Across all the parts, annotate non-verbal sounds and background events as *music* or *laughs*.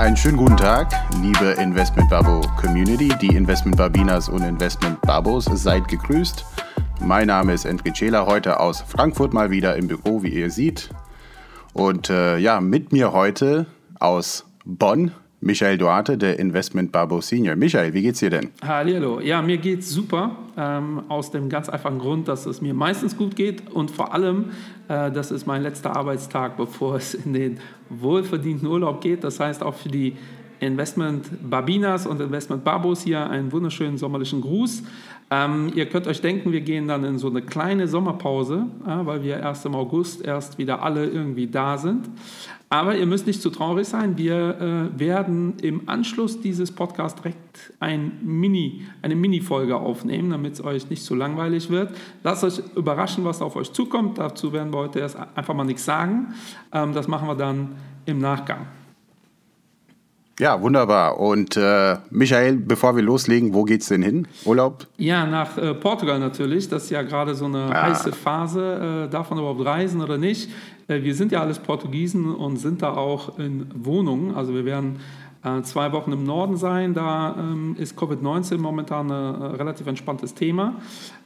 Einen schönen guten Tag, liebe Investment Babo Community, die Investment Babinas und Investment Babos, seid gegrüßt. Mein Name ist Enrique Cela, heute aus Frankfurt mal wieder im Büro, wie ihr seht. Und äh, ja, mit mir heute aus Bonn Michael Duarte, der Investment Babo Senior. Michael, wie geht's dir denn? Hallo, ja, mir geht's super. Ähm, aus dem ganz einfachen Grund, dass es mir meistens gut geht und vor allem, äh, das ist mein letzter Arbeitstag, *laughs* bevor es in den wohlverdienten Urlaub geht. Das heißt auch für die Investment Babinas und Investment Babos hier einen wunderschönen sommerlichen Gruß. Ähm, ihr könnt euch denken, wir gehen dann in so eine kleine Sommerpause, äh, weil wir erst im August erst wieder alle irgendwie da sind. Aber ihr müsst nicht zu traurig sein. Wir äh, werden im Anschluss dieses Podcasts direkt ein Mini, eine Mini-Folge aufnehmen, damit es euch nicht zu langweilig wird. Lasst euch überraschen, was auf euch zukommt. Dazu werden wir heute erst einfach mal nichts sagen. Ähm, das machen wir dann im Nachgang. Ja, wunderbar. Und äh, Michael, bevor wir loslegen, wo geht's denn hin? Urlaub? Ja, nach äh, Portugal natürlich. Das ist ja gerade so eine ah. heiße Phase. Äh, darf man überhaupt reisen oder nicht? Äh, wir sind ja alles Portugiesen und sind da auch in Wohnungen. Also wir werden äh, zwei Wochen im Norden sein. Da ähm, ist Covid-19 momentan ein äh, relativ entspanntes Thema.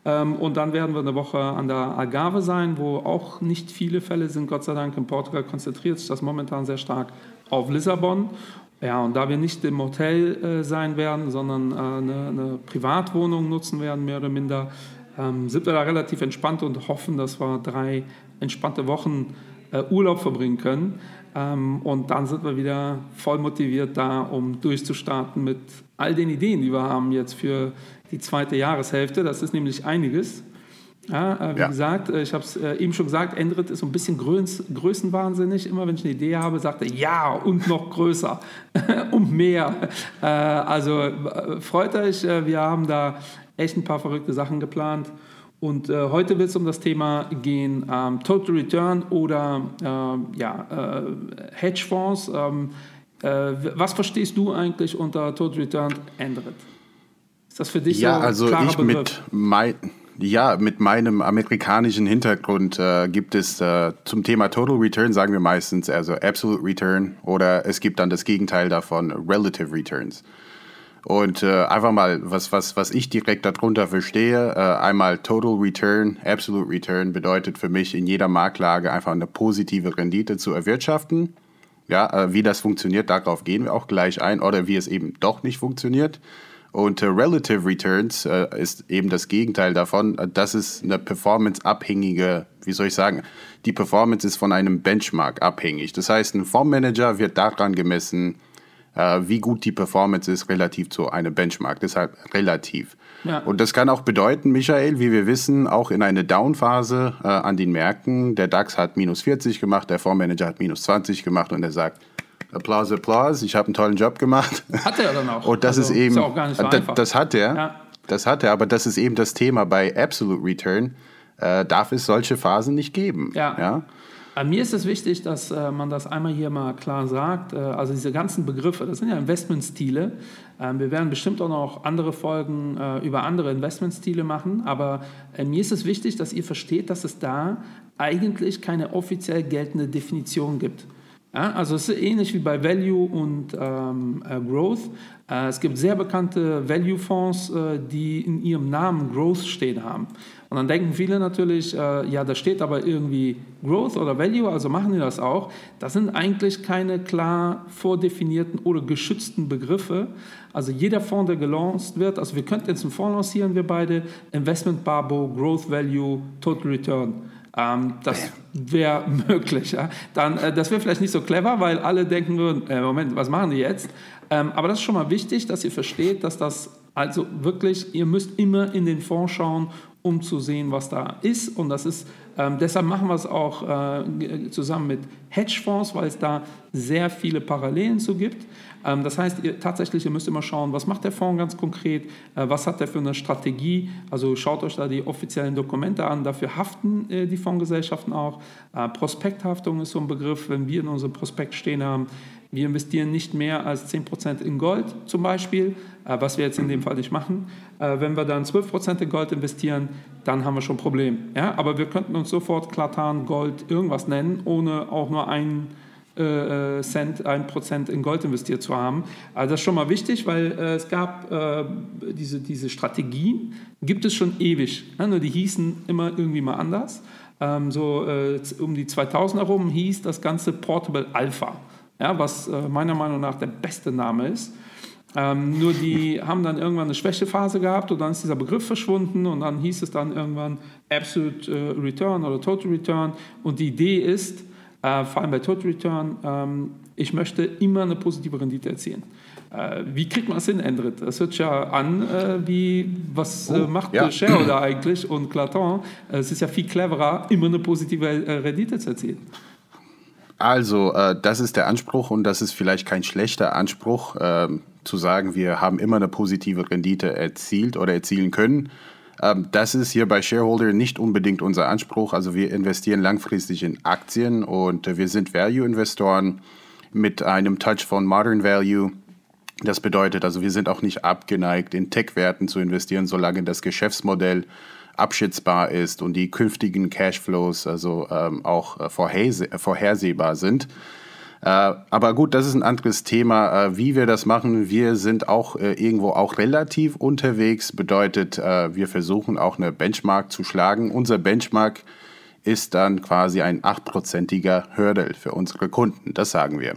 Ähm, und dann werden wir eine Woche an der Algarve sein, wo auch nicht viele Fälle sind. Gott sei Dank in Portugal konzentriert sich das momentan sehr stark auf Lissabon. Ja, und da wir nicht im Hotel äh, sein werden, sondern äh, eine, eine, Privatwohnung nutzen werden, mehr oder minder, ähm, sind wir da relativ entspannt und hoffen, dass wir drei entspannte Wochen äh, Urlaub verbringen können. Ähm, und dann sind wir wieder voll motiviert da, um durchzustarten mit all den Ideen, die wir haben jetzt für die zweite Jahreshälfte. Das ist nämlich einiges. Ja, äh, wie ja. gesagt, äh, ich habe es äh, eben schon gesagt, Endrit ist so ein bisschen größ, größenwahnsinnig. Immer wenn ich eine Idee habe, sagt er ja und noch größer *laughs* und mehr. Also freut euch, wir haben da echt ein paar verrückte Sachen geplant. Und heute wird es um das Thema gehen, ähm, Total Return oder ähm, ja, Hedgefonds. Ähm, was verstehst du eigentlich unter Total Return, Endrit? Ist das für dich ja, so ein also klarer ich Begriff? mit mein ja, mit meinem amerikanischen Hintergrund äh, gibt es äh, zum Thema Total Return, sagen wir meistens, also Absolute Return oder es gibt dann das Gegenteil davon, Relative Returns. Und äh, einfach mal, was, was, was ich direkt darunter verstehe, äh, einmal Total Return, Absolute Return bedeutet für mich in jeder Marktlage einfach eine positive Rendite zu erwirtschaften. Ja, äh, wie das funktioniert, darauf gehen wir auch gleich ein oder wie es eben doch nicht funktioniert. Und äh, Relative Returns äh, ist eben das Gegenteil davon. Das ist eine performanceabhängige, wie soll ich sagen, die Performance ist von einem Benchmark abhängig. Das heißt, ein Fondsmanager wird daran gemessen, äh, wie gut die Performance ist relativ zu einem Benchmark. Deshalb relativ. Ja. Und das kann auch bedeuten, Michael, wie wir wissen, auch in einer Downphase äh, an den Märkten, der DAX hat minus 40 gemacht, der Fondsmanager hat minus 20 gemacht und er sagt, Applause, Applause, ich habe einen tollen Job gemacht. Hat er dann auch. *laughs* Und das also, ist eben, ist auch gar nicht so das, das hat er, ja. das hat er, aber das ist eben das Thema bei Absolute Return, äh, darf es solche Phasen nicht geben. Ja. ja? Äh, mir ist es wichtig, dass äh, man das einmal hier mal klar sagt. Äh, also diese ganzen Begriffe, das sind ja Investmentstile. Ähm, wir werden bestimmt auch noch andere Folgen äh, über andere Investmentstile machen, aber äh, mir ist es wichtig, dass ihr versteht, dass es da eigentlich keine offiziell geltende Definition gibt. Ja, also es ist ähnlich wie bei Value und ähm, äh, Growth. Äh, es gibt sehr bekannte Value-Fonds, äh, die in ihrem Namen Growth stehen haben. Und dann denken viele natürlich, äh, ja, da steht aber irgendwie Growth oder Value, also machen die das auch. Das sind eigentlich keine klar vordefinierten oder geschützten Begriffe. Also jeder Fonds, der gelauncht wird, also wir könnten jetzt einen Fonds lancieren, wir beide, Investment Barbo, Growth Value, Total Return. Ähm, das wäre möglich. Ja? Dann, äh, das wäre vielleicht nicht so clever, weil alle denken würden, äh, Moment, was machen die jetzt? Ähm, aber das ist schon mal wichtig, dass ihr versteht, dass das also wirklich, ihr müsst immer in den Fonds schauen, um zu sehen, was da ist. Und das ist, ähm, deshalb machen wir es auch äh, zusammen mit Hedgefonds, weil es da sehr viele Parallelen zu gibt. Ähm, das heißt, ihr, tatsächlich, ihr müsst immer schauen, was macht der Fonds ganz konkret, äh, was hat er für eine Strategie. Also schaut euch da die offiziellen Dokumente an, dafür haften äh, die Fondsgesellschaften auch. Äh, Prospekthaftung ist so ein Begriff, wenn wir in unserem Prospekt stehen haben, wir investieren nicht mehr als 10% in Gold zum Beispiel, was wir jetzt in dem Fall nicht machen. Wenn wir dann 12% in Gold investieren, dann haben wir schon ein Problem. Ja? Aber wir könnten uns sofort Klatan, Gold, irgendwas nennen, ohne auch nur einen äh, Cent, ein Prozent in Gold investiert zu haben. Also das ist schon mal wichtig, weil äh, es gab äh, diese, diese Strategien, gibt es schon ewig. Nur die hießen immer irgendwie mal anders. Ähm, so äh, um die 2000 herum hieß das Ganze Portable Alpha, ja, was äh, meiner Meinung nach der beste Name ist. Ähm, nur die *laughs* haben dann irgendwann eine Schwächephase gehabt und dann ist dieser Begriff verschwunden und dann hieß es dann irgendwann Absolute äh, Return oder Total Return. Und die Idee ist, äh, vor allem bei Total Return, ähm, ich möchte immer eine positive Rendite erzielen. Äh, wie kriegt man es hin, Endrit? Das hört ja an, äh, wie, was äh, oh, macht ja. Shareholder eigentlich und Claton? Es ist ja viel cleverer, immer eine positive Rendite zu erzielen. Also, das ist der Anspruch und das ist vielleicht kein schlechter Anspruch, ähm, zu sagen, wir haben immer eine positive Rendite erzielt oder erzielen können. Ähm, das ist hier bei Shareholder nicht unbedingt unser Anspruch. Also wir investieren langfristig in Aktien und äh, wir sind Value-Investoren mit einem Touch von Modern Value. Das bedeutet also, wir sind auch nicht abgeneigt, in Tech-Werten zu investieren, solange das Geschäftsmodell abschätzbar ist und die künftigen Cashflows also ähm, auch äh, vorhersehbar sind. Äh, aber gut, das ist ein anderes Thema, äh, wie wir das machen. Wir sind auch äh, irgendwo auch relativ unterwegs, bedeutet, wir versuchen auch eine Benchmark zu schlagen. Unser Benchmark ist dann quasi ein achtprozentiger Hurdle für unsere Kunden, das sagen wir.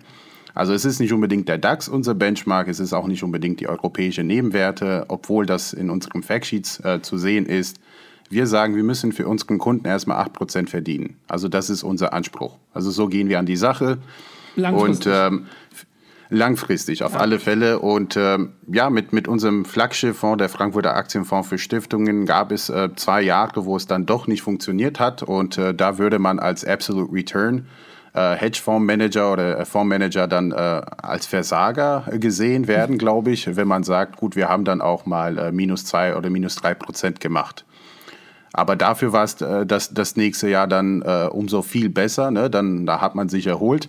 Also es ist nicht unbedingt der DAX unser Benchmark, es ist auch nicht unbedingt die europäische Nebenwerte, obwohl das in unserem Factsheets äh, zu sehen ist. Wir sagen, wir müssen für unseren Kunden erstmal 8% verdienen. Also das ist unser Anspruch. Also so gehen wir an die Sache. Langfristig. Und ähm, langfristig auf ja. alle Fälle. Und ähm, ja, mit, mit unserem Flaggschifffonds, der Frankfurter Aktienfonds für Stiftungen, gab es äh, zwei Jahre, wo es dann doch nicht funktioniert hat. Und äh, da würde man als Absolute Return äh, Hedgefondsmanager oder äh, Fondsmanager dann äh, als Versager gesehen werden, glaube ich, wenn man sagt, gut, wir haben dann auch mal äh, minus zwei oder minus drei Prozent gemacht. Aber dafür war es äh, das, das nächste Jahr dann äh, umso viel besser. Ne? Dann, da hat man sich erholt.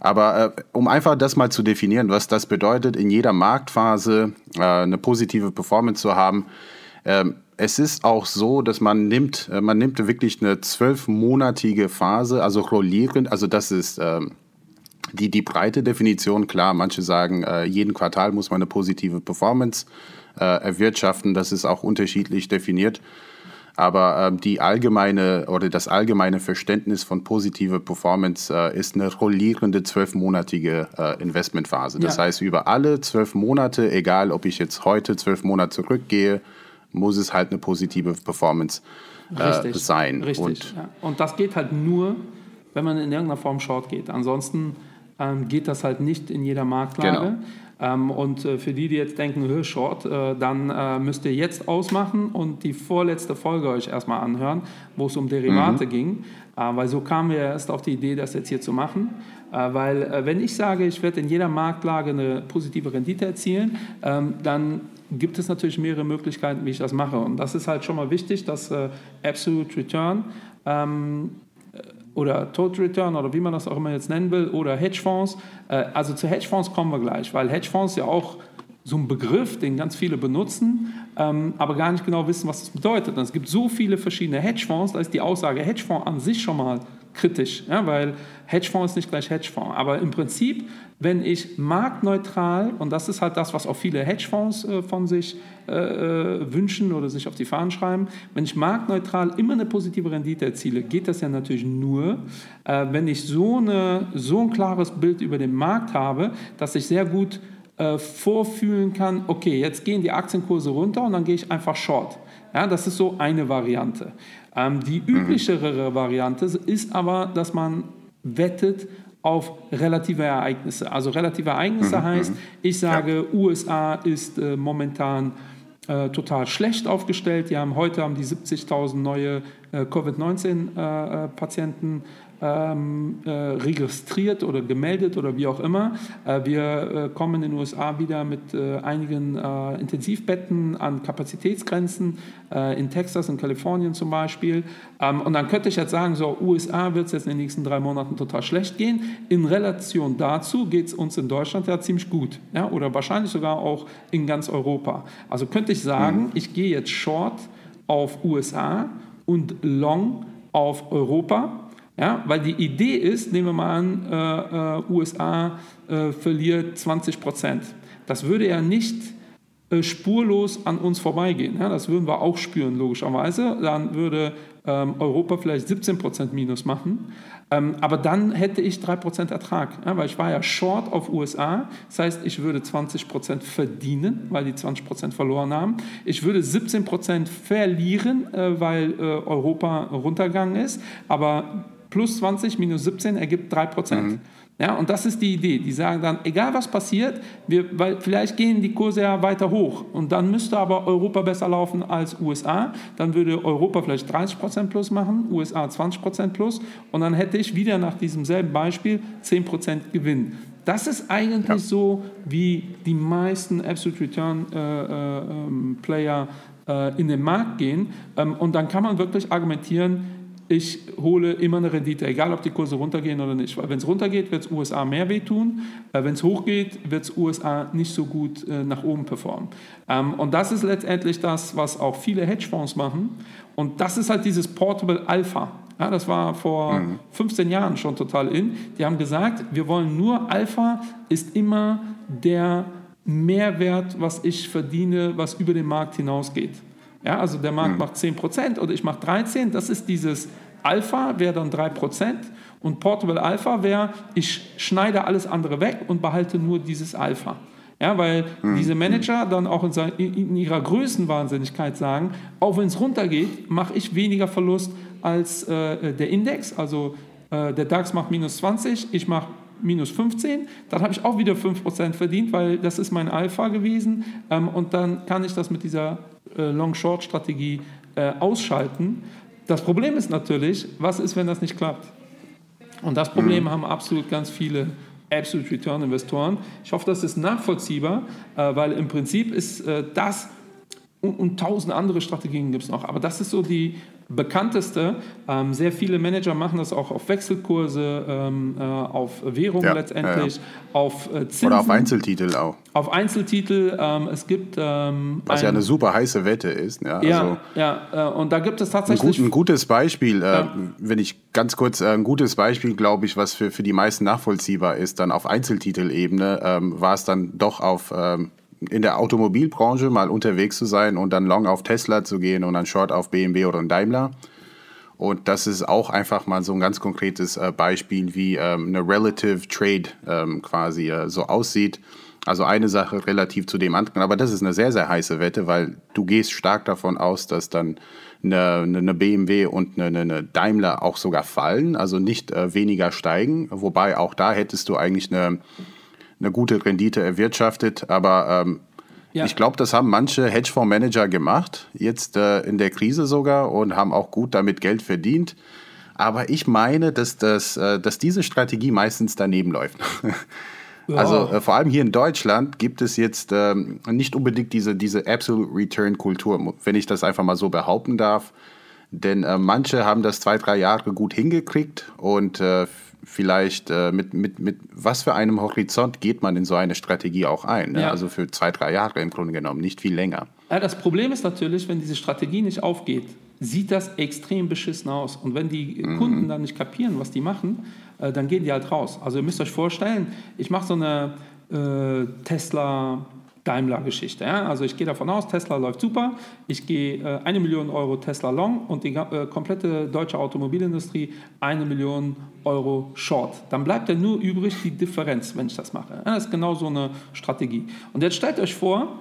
Aber äh, um einfach das mal zu definieren, was das bedeutet, in jeder Marktphase äh, eine positive Performance zu haben, äh, es ist auch so, dass man nimmt, äh, man nimmt wirklich eine zwölfmonatige Phase, also rollierend, also das ist ähm, die, die breite Definition, klar, manche sagen, äh, jeden Quartal muss man eine positive Performance äh, erwirtschaften, das ist auch unterschiedlich definiert. Aber ähm, die allgemeine oder das allgemeine Verständnis von positiver Performance äh, ist eine rollierende zwölfmonatige äh, Investmentphase. Das ja. heißt, über alle zwölf Monate, egal ob ich jetzt heute zwölf Monate zurückgehe, muss es halt eine positive Performance äh, Richtig. sein. Richtig. Und, ja. Und das geht halt nur, wenn man in irgendeiner Form Short geht. Ansonsten ähm, geht das halt nicht in jeder Marktlage. Genau. Ähm, und äh, für die, die jetzt denken, Short, äh, dann äh, müsst ihr jetzt ausmachen und die vorletzte Folge euch erstmal anhören, wo es um Derivate mhm. ging. weil so kamen wir erst auf die Idee, das jetzt hier zu machen. weil wenn ich sage, ich werde in jeder Marktlage eine positive Rendite erzielen, ähm, dann gibt es natürlich mehrere Möglichkeiten, wie ich das mache. Und das ist halt schon mal wichtig, dass Absolute Return ähm, oder Total Return oder wie man das auch immer jetzt nennen will, oder Hedgefonds. Äh, also zu Hedgefonds kommen wir gleich, weil Hedgefonds ja auch so ein Begriff, den ganz viele benutzen, ähm, aber gar nicht genau wissen, was das bedeutet. Und es gibt so viele verschiedene Hedgefonds, da ist die Aussage Hedgefonds an sich schon mal kritisch, ja, weil Hedgefonds ist nicht gleich Hedgefonds. Aber im Prinzip, wenn ich marktneutral, und das ist halt das, was auch viele Hedgefonds äh, von sich äh, äh, wünschen oder sich auf die Fahnen schreiben, wenn ich marktneutral immer eine positive Rendite erziele, geht das ja natürlich nur, äh, wenn ich so, eine, so ein klares Bild über den Markt habe, dass ich sehr gut äh, vorfühlen kann, okay, jetzt gehen die Aktienkurse runter und dann gehe ich einfach short. Ja, das ist so eine Variante. Ähm, die mhm. üblichere Variante ist aber, dass man wettet auf relative Ereignisse. Also relative Ereignisse mhm. heißt, mhm. ich sage, ja. USA ist äh, momentan äh, total schlecht aufgestellt. Die haben heute haben die 70.000 neue äh, Covid-19-Patienten ähm, äh, registriert oder gemeldet oder wie auch immer. Äh, wir äh, kommen in den USA wieder mit äh, einigen äh, Intensivbetten an Kapazitätsgrenzen, äh, in Texas, in Kalifornien zum Beispiel. Ähm, und dann könnte ich jetzt sagen, so USA wird es jetzt in den nächsten drei Monaten total schlecht gehen. In Relation dazu geht es uns in Deutschland ja ziemlich gut ja? oder wahrscheinlich sogar auch in ganz Europa. Also könnte ich sagen, mhm. ich gehe jetzt short auf USA und long auf Europa Ja, weil die Idee ist, nehmen wir mal an, äh, äh, USA äh, verliert 20 Prozent. Das würde ja nicht äh, spurlos an uns vorbeigehen. Ja, das würden wir auch spüren, logischerweise. Dann würde ähm, Europa vielleicht 17 Prozent Minus machen. Ähm, aber dann hätte ich 3 Prozent Ertrag, ja, weil ich war ja short auf USA. Das heißt, ich würde 20 Prozent verdienen, weil die 20 Prozent verloren haben. Ich würde 17 Prozent verlieren, äh, weil äh, Europa runtergegangen ist. Aber plus 20 minus 17 ergibt 3 Prozent. Mhm. Ja, und das ist die Idee. Die sagen dann, egal was passiert, wir, weil vielleicht gehen die Kurse ja weiter hoch und dann müsste aber Europa besser laufen als USA. Dann würde Europa vielleicht 30% plus machen, USA 20% plus und dann hätte ich wieder nach diesem selben Beispiel 10% Gewinn. Das ist eigentlich ja. so, wie die meisten Absolute Return äh, äh, ähm, Player äh, in den Markt gehen. Ähm, und dann kann man wirklich argumentieren, ich hole immer eine Rendite, egal ob die Kurse runtergehen oder nicht. Weil wenn es runtergeht, wird es USA mehr wehtun. Wenn es hochgeht, wird es USA nicht so gut äh, nach oben performen. Ähm, und das ist letztendlich das, was auch viele Hedgefonds machen. Und das ist halt dieses Portable Alpha. Ja, das war vor mhm. 15 Jahren schon total in. Die haben gesagt, wir wollen nur Alpha ist immer der Mehrwert, was ich verdiene, was über den Markt hinausgeht. Ja, also der Markt mhm. macht 10% oder ich mache 13%. Das ist dieses Alpha, wäre dann 3%. Und Portable Alpha wäre, ich schneide alles andere weg und behalte nur dieses Alpha. Ja, weil mhm. diese Manager dann auch in, in, ihrer Größenwahnsinnigkeit sagen, auch wenn es runtergeht, mache ich weniger Verlust als äh, der Index. Also äh, der DAX macht minus 20, ich mache minus 15, dann habe ich auch wieder 5% verdient, weil das ist mein Alpha gewesen. Ähm, und dann kann ich das mit dieser äh, Long-Short-Strategie äh, ausschalten. Das Problem ist natürlich, was ist, wenn das nicht klappt? Und das Problem mhm. haben absolut ganz viele Absolute Return Investoren. Ich hoffe, das ist nachvollziehbar, äh, weil im Prinzip ist äh, das und, und tausend andere Strategien gibt es noch. Aber das ist so die bekannteste. Ähm, sehr viele Manager machen das auch auf Wechselkurse, ähm, äh, auf Währungen ja, letztendlich, ja, ja. auf äh, Zinsen. Oder auf Einzeltitel auch. Auf Einzeltitel. Ähm, es gibt. Ähm, Was ein, ja eine super heiße Wette ist. Ja, ja, also ja äh, und da gibt es tatsächlich. Ein, gut, ein gutes Beispiel, äh, wenn ich ganz kurz, äh, ein gutes Beispiel, glaube ich, was für, für die meisten nachvollziehbar ist, dann auf Einzeltitelebene ähm, war es dann doch auf ähm, in der Automobilbranche mal unterwegs zu sein und dann long auf Tesla zu gehen und dann short auf BMW oder Daimler. Und das ist auch einfach mal so ein ganz konkretes äh, Beispiel, wie ähm, eine Relative Trade ähm, quasi äh, so aussieht. Also eine Sache relativ zu dem anderen. Aber das ist eine sehr, sehr heiße Wette, weil du gehst stark davon aus, dass dann eine, eine BMW und eine, eine, Daimler auch sogar fallen, also nicht äh, weniger steigen. Wobei auch da hättest du eigentlich eine eine gute Rendite erwirtschaftet. Aber ähm, ja. ich glaube, das haben manche Hedgefondsmanager gemacht, jetzt äh, in der Krise sogar und haben auch gut damit Geld verdient. Aber ich meine, dass, das, äh, dass diese Strategie meistens daneben läuft. Ja. Also äh, vor allem hier in Deutschland gibt es jetzt ähm, nicht unbedingt diese, diese Absolute Return Kultur, wenn ich das einfach mal so behaupten darf. Denn äh, manche haben das zwei, drei Jahre gut hingekriegt und äh, vielleicht äh, mit, mit, mit was für einem Horizont geht man in so eine Strategie auch ein? Ne? Ja. Also für zwei, drei Jahre im Grunde genommen, nicht viel länger. Ja, das Problem ist natürlich, wenn diese Strategie nicht aufgeht, sieht das extrem beschissen aus. Und wenn die mhm. Kunden dann nicht kapieren, was die machen, äh, dann gehen die halt raus. Also ihr müsst euch vorstellen, ich mache so eine äh, Tesla Daimler-Geschichte. Ja? Also ich gehe davon aus, Tesla läuft super. Ich gehe äh, eine Million Euro Tesla long und die äh, komplette deutsche Automobilindustrie eine Million Euro short. Dann bleibt ja nur übrig die Differenz, wenn ich das mache. Ja? Das ist genau so eine Strategie. Und jetzt stellt euch vor,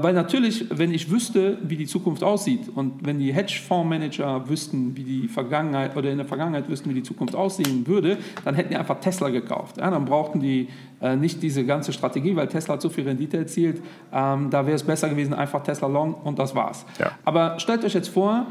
weil natürlich, wenn ich wüsste, wie die Zukunft aussieht und wenn die Hedgefondsmanager wüssten, wie die Vergangenheit oder in der Vergangenheit wüssten, wie die Zukunft aussehen würde, dann hätten die einfach Tesla gekauft. Ja, dann brauchten die äh, nicht diese ganze Strategie, weil Tesla hat so viel Rendite erzielt. Ähm, da wäre es besser gewesen, einfach Tesla long und das war's. Ja. Aber stellt euch jetzt vor,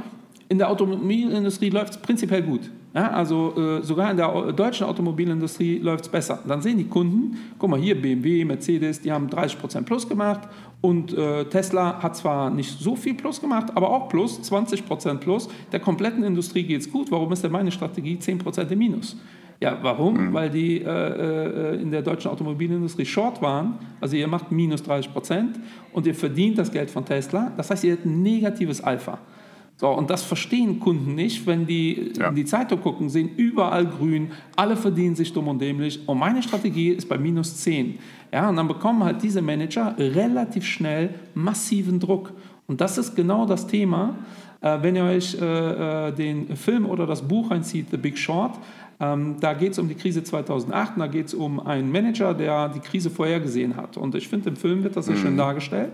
in der Automobilindustrie läuft es prinzipiell gut. Ja, also äh, sogar in der deutschen Automobilindustrie läuft es besser. Dann sehen die Kunden, guck mal hier, BMW, Mercedes, die haben 30% plus gemacht und äh, Tesla hat zwar nicht so viel plus gemacht, aber auch plus, 20% plus. Der kompletten Industrie geht es gut. Warum ist denn meine Strategie 10% im Minus? Ja, warum? Mhm. Weil die äh, äh, in der deutschen Automobilindustrie short waren. Also ihr macht minus 30 und ihr verdient das Geld von Tesla. Das heißt, ihr habt ein negatives Alpha. So, und das verstehen Kunden nicht, wenn die ja. in die Zeitung gucken, sehen überall grün, alle verdienen sich dumm und dämlich und meine Strategie ist bei minus 10. Ja, und dann bekommen halt diese Manager relativ schnell massiven Druck. Und das ist genau das Thema, äh, wenn ihr euch äh, äh, den Film oder das Buch einzieht, The Big Short, da geht es um die Krise 2008 und da geht es um einen Manager, der die Krise vorhergesehen hat. Und ich finde, im Film wird das sehr mhm. schön dargestellt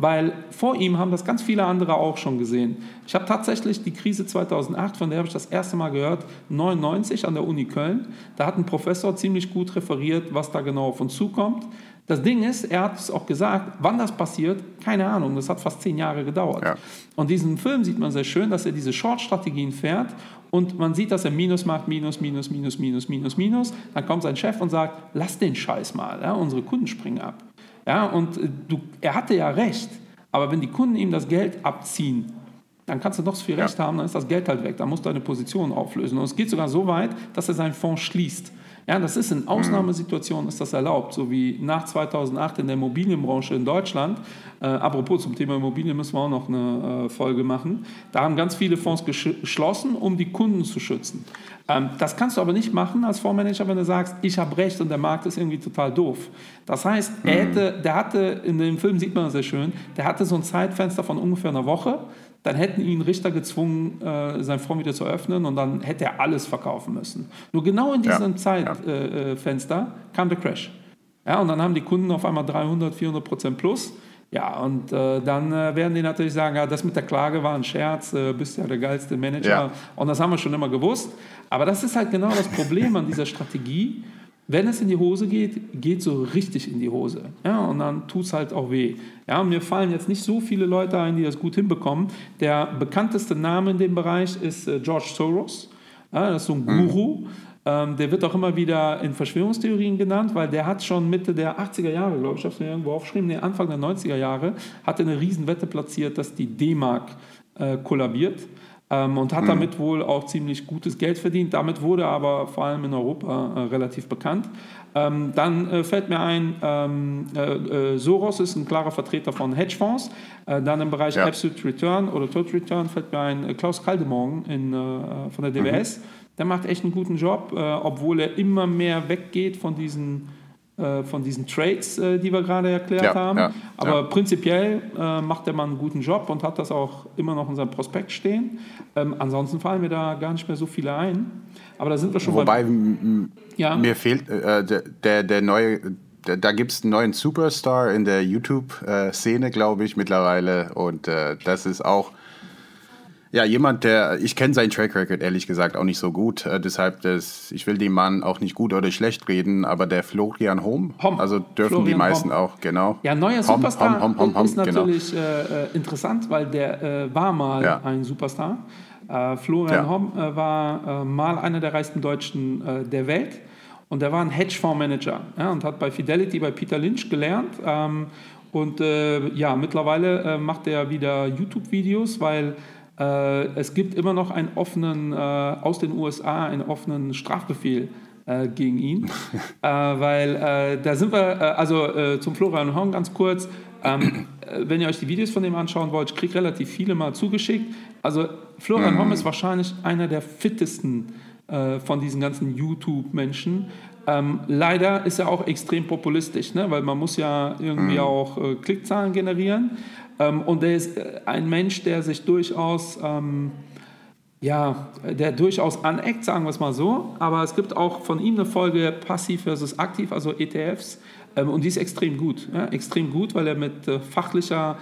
weil vor ihm haben das ganz viele andere auch schon gesehen. Ich habe tatsächlich die Krise 2008, von der habe ich das erste Mal gehört, 99 an der Uni Köln. Da hat ein Professor ziemlich gut referiert, was da genau auf uns zukommt. Das Ding ist, er hat es auch gesagt, wann das passiert, keine Ahnung. Das hat fast zehn Jahre gedauert. Ja. Und diesen Film sieht man sehr schön, dass er diese Short-Strategien fährt und man sieht, dass er Minus macht, Minus, Minus, Minus, Minus, Minus, Minus. Dann kommt sein Chef und sagt, lass den Scheiß mal, ja, unsere Kunden springen ab. Ja, und äh, du, er hatte ja recht. Aber wenn die Kunden ihm das Geld abziehen, dann kannst du noch so viel Recht ja. haben, dann ist das Geld halt weg. Dann musst du deine Position auflösen. Und es geht sogar so weit, dass er seinen Fonds schließt. Ja, das ist in Ausnahmesituationen ist das erlaubt, so wie nach 2008 in der Immobilienbranche in Deutschland. Äh, apropos zum Thema Immobilien müssen wir auch noch eine äh, Folge machen. Da haben ganz viele Fonds geschlossen, um die Kunden zu schützen. Ähm, das kannst du aber nicht machen als Fondsmanager, wenn du sagst, ich habe recht und der Markt ist irgendwie total doof. Das heißt, er mhm. hätte, der hatte, in dem Film sieht man das sehr schön, der hatte so ein Zeitfenster von ungefähr einer Woche dann hätten ihn Richter gezwungen, äh, sein Fonds wieder zu öffnen und dann hätte er alles verkaufen müssen. Nur genau in diesem ja, Zeitfenster ja. äh, kam der Crash. Ja, und dann haben die Kunden auf einmal 300, 400 Prozent plus. Ja, und äh, dann äh, werden die natürlich sagen, ja, das mit der Klage war ein Scherz, äh, bist ja der geilste Manager. Ja. Und das haben wir schon immer gewusst. Aber das ist halt genau das Problem an dieser Strategie wenn es in die Hose geht, geht so richtig in die Hose. Ja, und dann tut es halt auch weh. Ja, mir fallen jetzt nicht so viele Leute ein, die das gut hinbekommen. Der bekannteste Name in dem Bereich ist äh, George Soros. Ja, das ist so ein mhm. Guru. Ähm, der wird auch immer wieder in Verschwörungstheorien genannt, weil der hat schon Mitte der 80er Jahre, glaube ich, ich habe es mir irgendwo aufgeschrieben, nee, Anfang der 90er Jahre, hatte eine Riesenwette platziert, dass die D-Mark äh, kollabiert ähm, und hat mhm. damit wohl auch ziemlich gutes Geld verdient. Damit wurde er aber vor allem in Europa äh, relativ bekannt. Ähm, dann äh, fällt mir ein, ähm, äh, äh Soros ist ein klarer Vertreter von Hedgefonds. Äh, dann im Bereich ja. Absolute Return oder Total Return fällt mir ein äh, Klaus Kaldemorgen in, von der DWS. Mhm. Der macht echt einen guten Job, obwohl er immer mehr weggeht von diesen von diesen Trades, äh, die wir gerade erklärt ja, haben. Ja, Aber ja. prinzipiell äh, macht der Mann einen guten Job und hat das auch immer noch in seinem Prospekt stehen. Ähm, ansonsten fallen mir da gar nicht mehr so viele ein. Aber da sind wir schon Wobei ja. mir fehlt äh, der, der, der neue da gibt es einen neuen Superstar in der YouTube-Szene, glaube ich, mittlerweile. Und äh, das ist auch ja, jemand, der, ich kenne seinen Track Record ehrlich gesagt auch nicht so gut, äh, deshalb, das, ich will dem Mann auch nicht gut oder schlecht reden, aber der Florian Hom, Hom. also dürfen Florian die meisten Hom. auch, genau. Ja, neuer Hom, Superstar Hom, Hom, Hom, ist genau. natürlich genau. äh, interessant, weil der äh, war mal ja. ein Superstar. Äh, Florian ja. Hom äh, war mal einer der reichsten Deutschen der Welt und der war ein Hedgefondsmanager ja, und hat bei Fidelity, bei Peter Lynch gelernt. Ähm, und ja, mittlerweile macht er wieder YouTube-Videos, weil es gibt immer noch einen offenen, äh, aus den USA, einen offenen Strafbefehl äh, gegen ihn, *laughs* weil da sind wir, also zum Florian Horn ganz kurz, ähm, wenn ihr euch die Videos von dem anschauen wollt, ich kriege relativ viele mal zugeschickt. Also Florian mhm. Homm ist wahrscheinlich einer der fittesten äh, von diesen ganzen YouTube-Menschen. Ähm, leider ist er auch extrem populistisch, ne? weil man muss ja irgendwie mhm. auch äh, Klickzahlen generieren. Ähm, und er ist äh, ein Mensch, der sich durchaus, ähm, ja, der durchaus aneckt, sagen wir es mal so. Aber es gibt auch von ihm eine Folge Passiv versus Aktiv, also ETFs. Ähm, und die ist extrem gut. Ja? Extrem gut, weil er mit äh, fachlicher,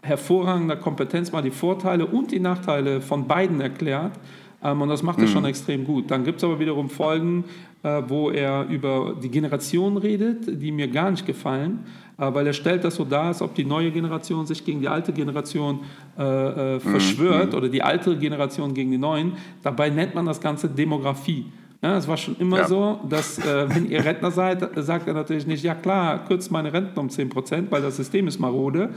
hervorragender Kompetenz mal die Vorteile und die Nachteile von beiden erklärt. Ähm, und das macht er mhm. schon extrem gut. Dann gibt es aber wiederum Folgen, wo er über die Generation redet, die mir gar nicht gefallen. Äh, weil er stellt das so dar, als ob die neue Generation sich gegen die alte Generation äh, äh, mhm, verschwört mhm. oder die alte Generation gegen die neuen. Dabei nennt man das Ganze Demografie. Ja, es war schon immer ja. so, dass äh, wenn ihr Rentner seid, sagt er natürlich nicht, ja klar, kürzt meine Renten um 10 Prozent, weil das System ist marode.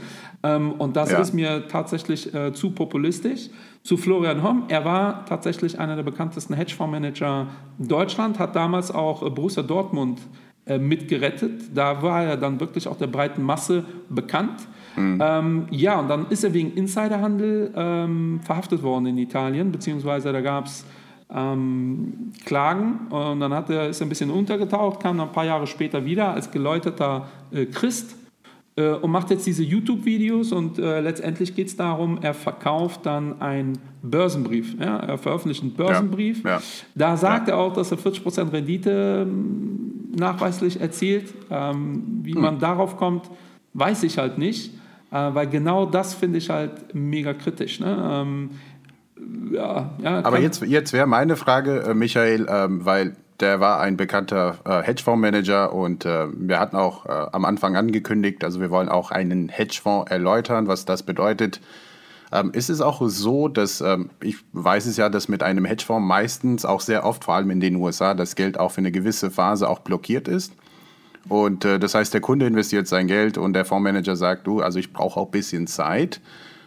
Ähm, und das ja. ist mir tatsächlich äh, zu populistisch. Zu Florian Homm, er war tatsächlich einer der bekanntesten Hedgefondsmanager in Deutschland, hat damals auch äh, Borussia Dortmund äh, mitgerettet. Da war er dann wirklich auch der breiten Masse bekannt. Mhm. Ähm, ja, und dann ist er wegen Insiderhandel ähm, verhaftet worden in Italien, beziehungsweise da gab es ähm, Klagen und dann hat er, ist er ein bisschen untergetaucht, kam dann ein paar Jahre später wieder als geläuterter äh, Christ äh, und macht jetzt diese YouTube-Videos und äh, letztendlich geht es darum, er verkauft dann einen Börsenbrief. Ja? Er veröffentlicht einen Börsenbrief. Ja, ja. Da sagt er auch, dass er 40% Rendite ähm, nachweislich erzielt. Ähm, wie hm. man darauf kommt, weiß ich halt nicht. Äh, weil genau das finde ich halt mega kritisch. Ne? Ähm, ja, ja, Aber jetzt, jetzt wäre meine Frage, äh, Michael, ähm, weil der war ein bekannter äh, Hedgefondsmanager und äh, wir hatten auch äh, am Anfang angekündigt, also wir wollen auch einen Hedgefonds erläutern, was das bedeutet. Ähm, ist es auch so, dass ähm, ich weiß es ja, dass mit einem Hedgefonds meistens auch sehr oft, vor allem in den USA, das Geld auch für eine gewisse Phase auch blockiert ist? Und äh, das heißt, der Kunde investiert sein Geld und der Fondsmanager sagt, du, also ich brauche auch ein bisschen Zeit.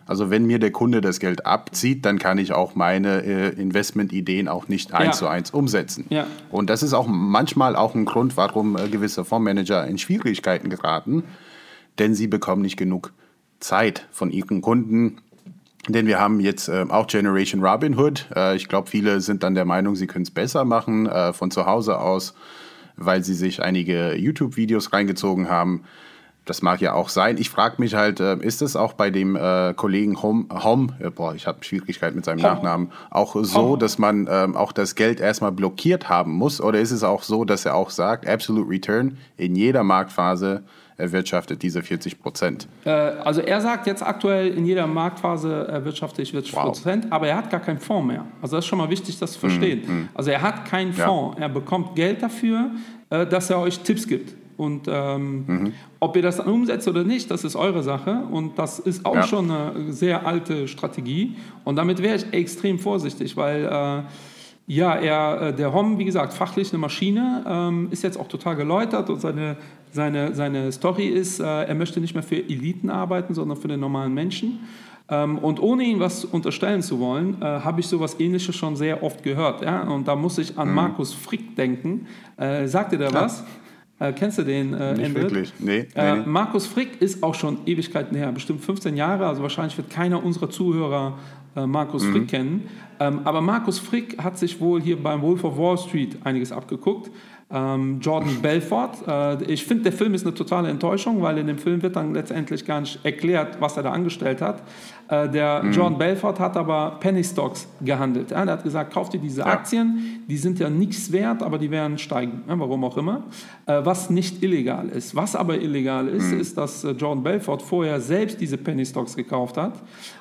Also wenn mir der Kunde das Geld abzieht, dann kann ich auch meine äh, Investmentideen auch nicht eins ja. zu eins umsetzen. Ja. Und das ist auch manchmal auch ein Grund, warum äh, gewisse Fondsmanager in Schwierigkeiten geraten, denn sie bekommen nicht genug Zeit von ihren Kunden. Denn wir haben jetzt äh, auch Generation Robinhood. Äh, ich glaube, viele sind dann der Meinung, sie können es besser machen äh, von zu Hause aus weil sie sich einige YouTube-Videos reingezogen haben. Das mag ja auch sein. Ich frage mich halt, äh, ist es auch bei dem äh, Kollegen Hom, Hom äh, boah, ich habe Schwierigkeit mit seinem Hom. Nachnamen, auch so, Hom. dass man ähm, auch das Geld erstmal blockiert haben muss? Oder ist es auch so, dass er auch sagt, Absolute Return in jeder Marktphase erwirtschaftet diese 40 Prozent? Äh, also er sagt jetzt aktuell, in jeder Marktphase erwirtschafte ich 40 Prozent, wow. aber er hat gar keinen Fonds mehr. Also das ist schon mal wichtig, das zu verstehen. Mm, mm. Also er hat keinen Fonds. Ja. Er bekommt Geld dafür, äh, dass er euch Tipps gibt. Und ähm, mhm. ob ihr das dann umsetzt oder nicht, das ist eure Sache. Und das ist auch ja. schon eine sehr alte Strategie. Und damit wäre ich extrem vorsichtig, weil äh, ja, er, äh, der Hom, wie gesagt, fachlich eine Maschine, ähm, ist jetzt auch total geläutert und seine, seine, seine Story ist, äh, er möchte nicht mehr für Eliten arbeiten, sondern für den normalen Menschen. Ähm, und ohne ihn was unterstellen zu wollen, äh, habe ich sowas Ähnliches schon sehr oft gehört. Ja? Und da muss ich an mhm. Markus Frick denken. Äh, sagt ihr da ja. was? Äh, kennst du den, äh, Nicht wirklich, nee, nee, nee. Markus Frick ist auch schon Ewigkeiten her, bestimmt 15 Jahre, also wahrscheinlich wird keiner unserer Zuhörer äh, Markus mhm. Frick kennen. Ähm, aber Markus Frick hat sich wohl hier beim Wolf of Wall Street einiges abgeguckt. Ähm, Jordan *laughs* Belfort. Äh, ich finde, der Film ist eine totale Enttäuschung, weil in dem Film wird dann letztendlich gar nicht erklärt, was er da angestellt hat. Äh, der mhm. John Belfort hat aber Penny Stocks gehandelt. Ja, er hat gesagt, kauft ihr diese Aktien, die sind ja nichts wert, aber die werden steigen, ja, warum auch immer. Äh, was nicht illegal ist. Was aber illegal ist, mhm. ist, dass äh, John Belfort vorher selbst diese Penny Stocks gekauft hat.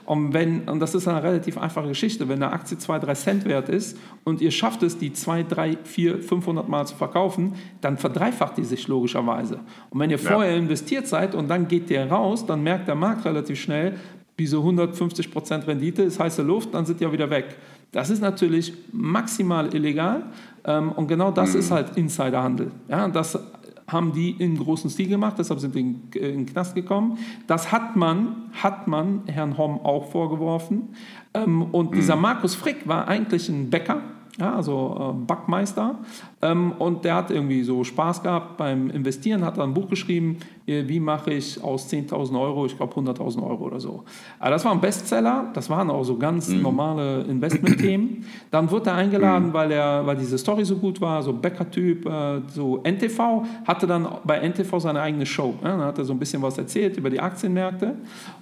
Und, wenn, und das ist eine relativ einfache Geschichte, wenn eine Aktie 2, 3 Cent wert ist und ihr schafft es, die 2, 3, 4, 500 Mal zu verkaufen, dann verdreifacht die sich logischerweise. Und wenn ihr vorher investiert seid und dann geht der raus, dann merkt der Markt relativ schnell, diese 150% Rendite ist heiße Luft, dann sind die ja wieder weg. Das ist natürlich maximal illegal ähm, und genau das mhm. ist halt Insiderhandel. Ja, das haben die in großen Stil gemacht, deshalb sind die in, in den Knast gekommen. Das hat man, hat man Herrn Homm auch vorgeworfen. Ähm, und dieser mhm. Markus Frick war eigentlich ein Bäcker, ja, also äh, Backmeister. Ähm, und der hat irgendwie so Spaß gehabt beim Investieren, hat dann ein Buch geschrieben, äh, wie mache ich aus 10.000 Euro, ich glaube 100.000 Euro oder so. Aber das war ein Bestseller, das waren auch so ganz mhm. normale Investment-Themen. Dann wurde er eingeladen, mhm. weil, er, weil diese Story so gut war, so Bäcker-Typ, äh, so NTV, hatte dann bei NTV seine eigene Show. Ja, dann hat er so ein bisschen was erzählt über die Aktienmärkte.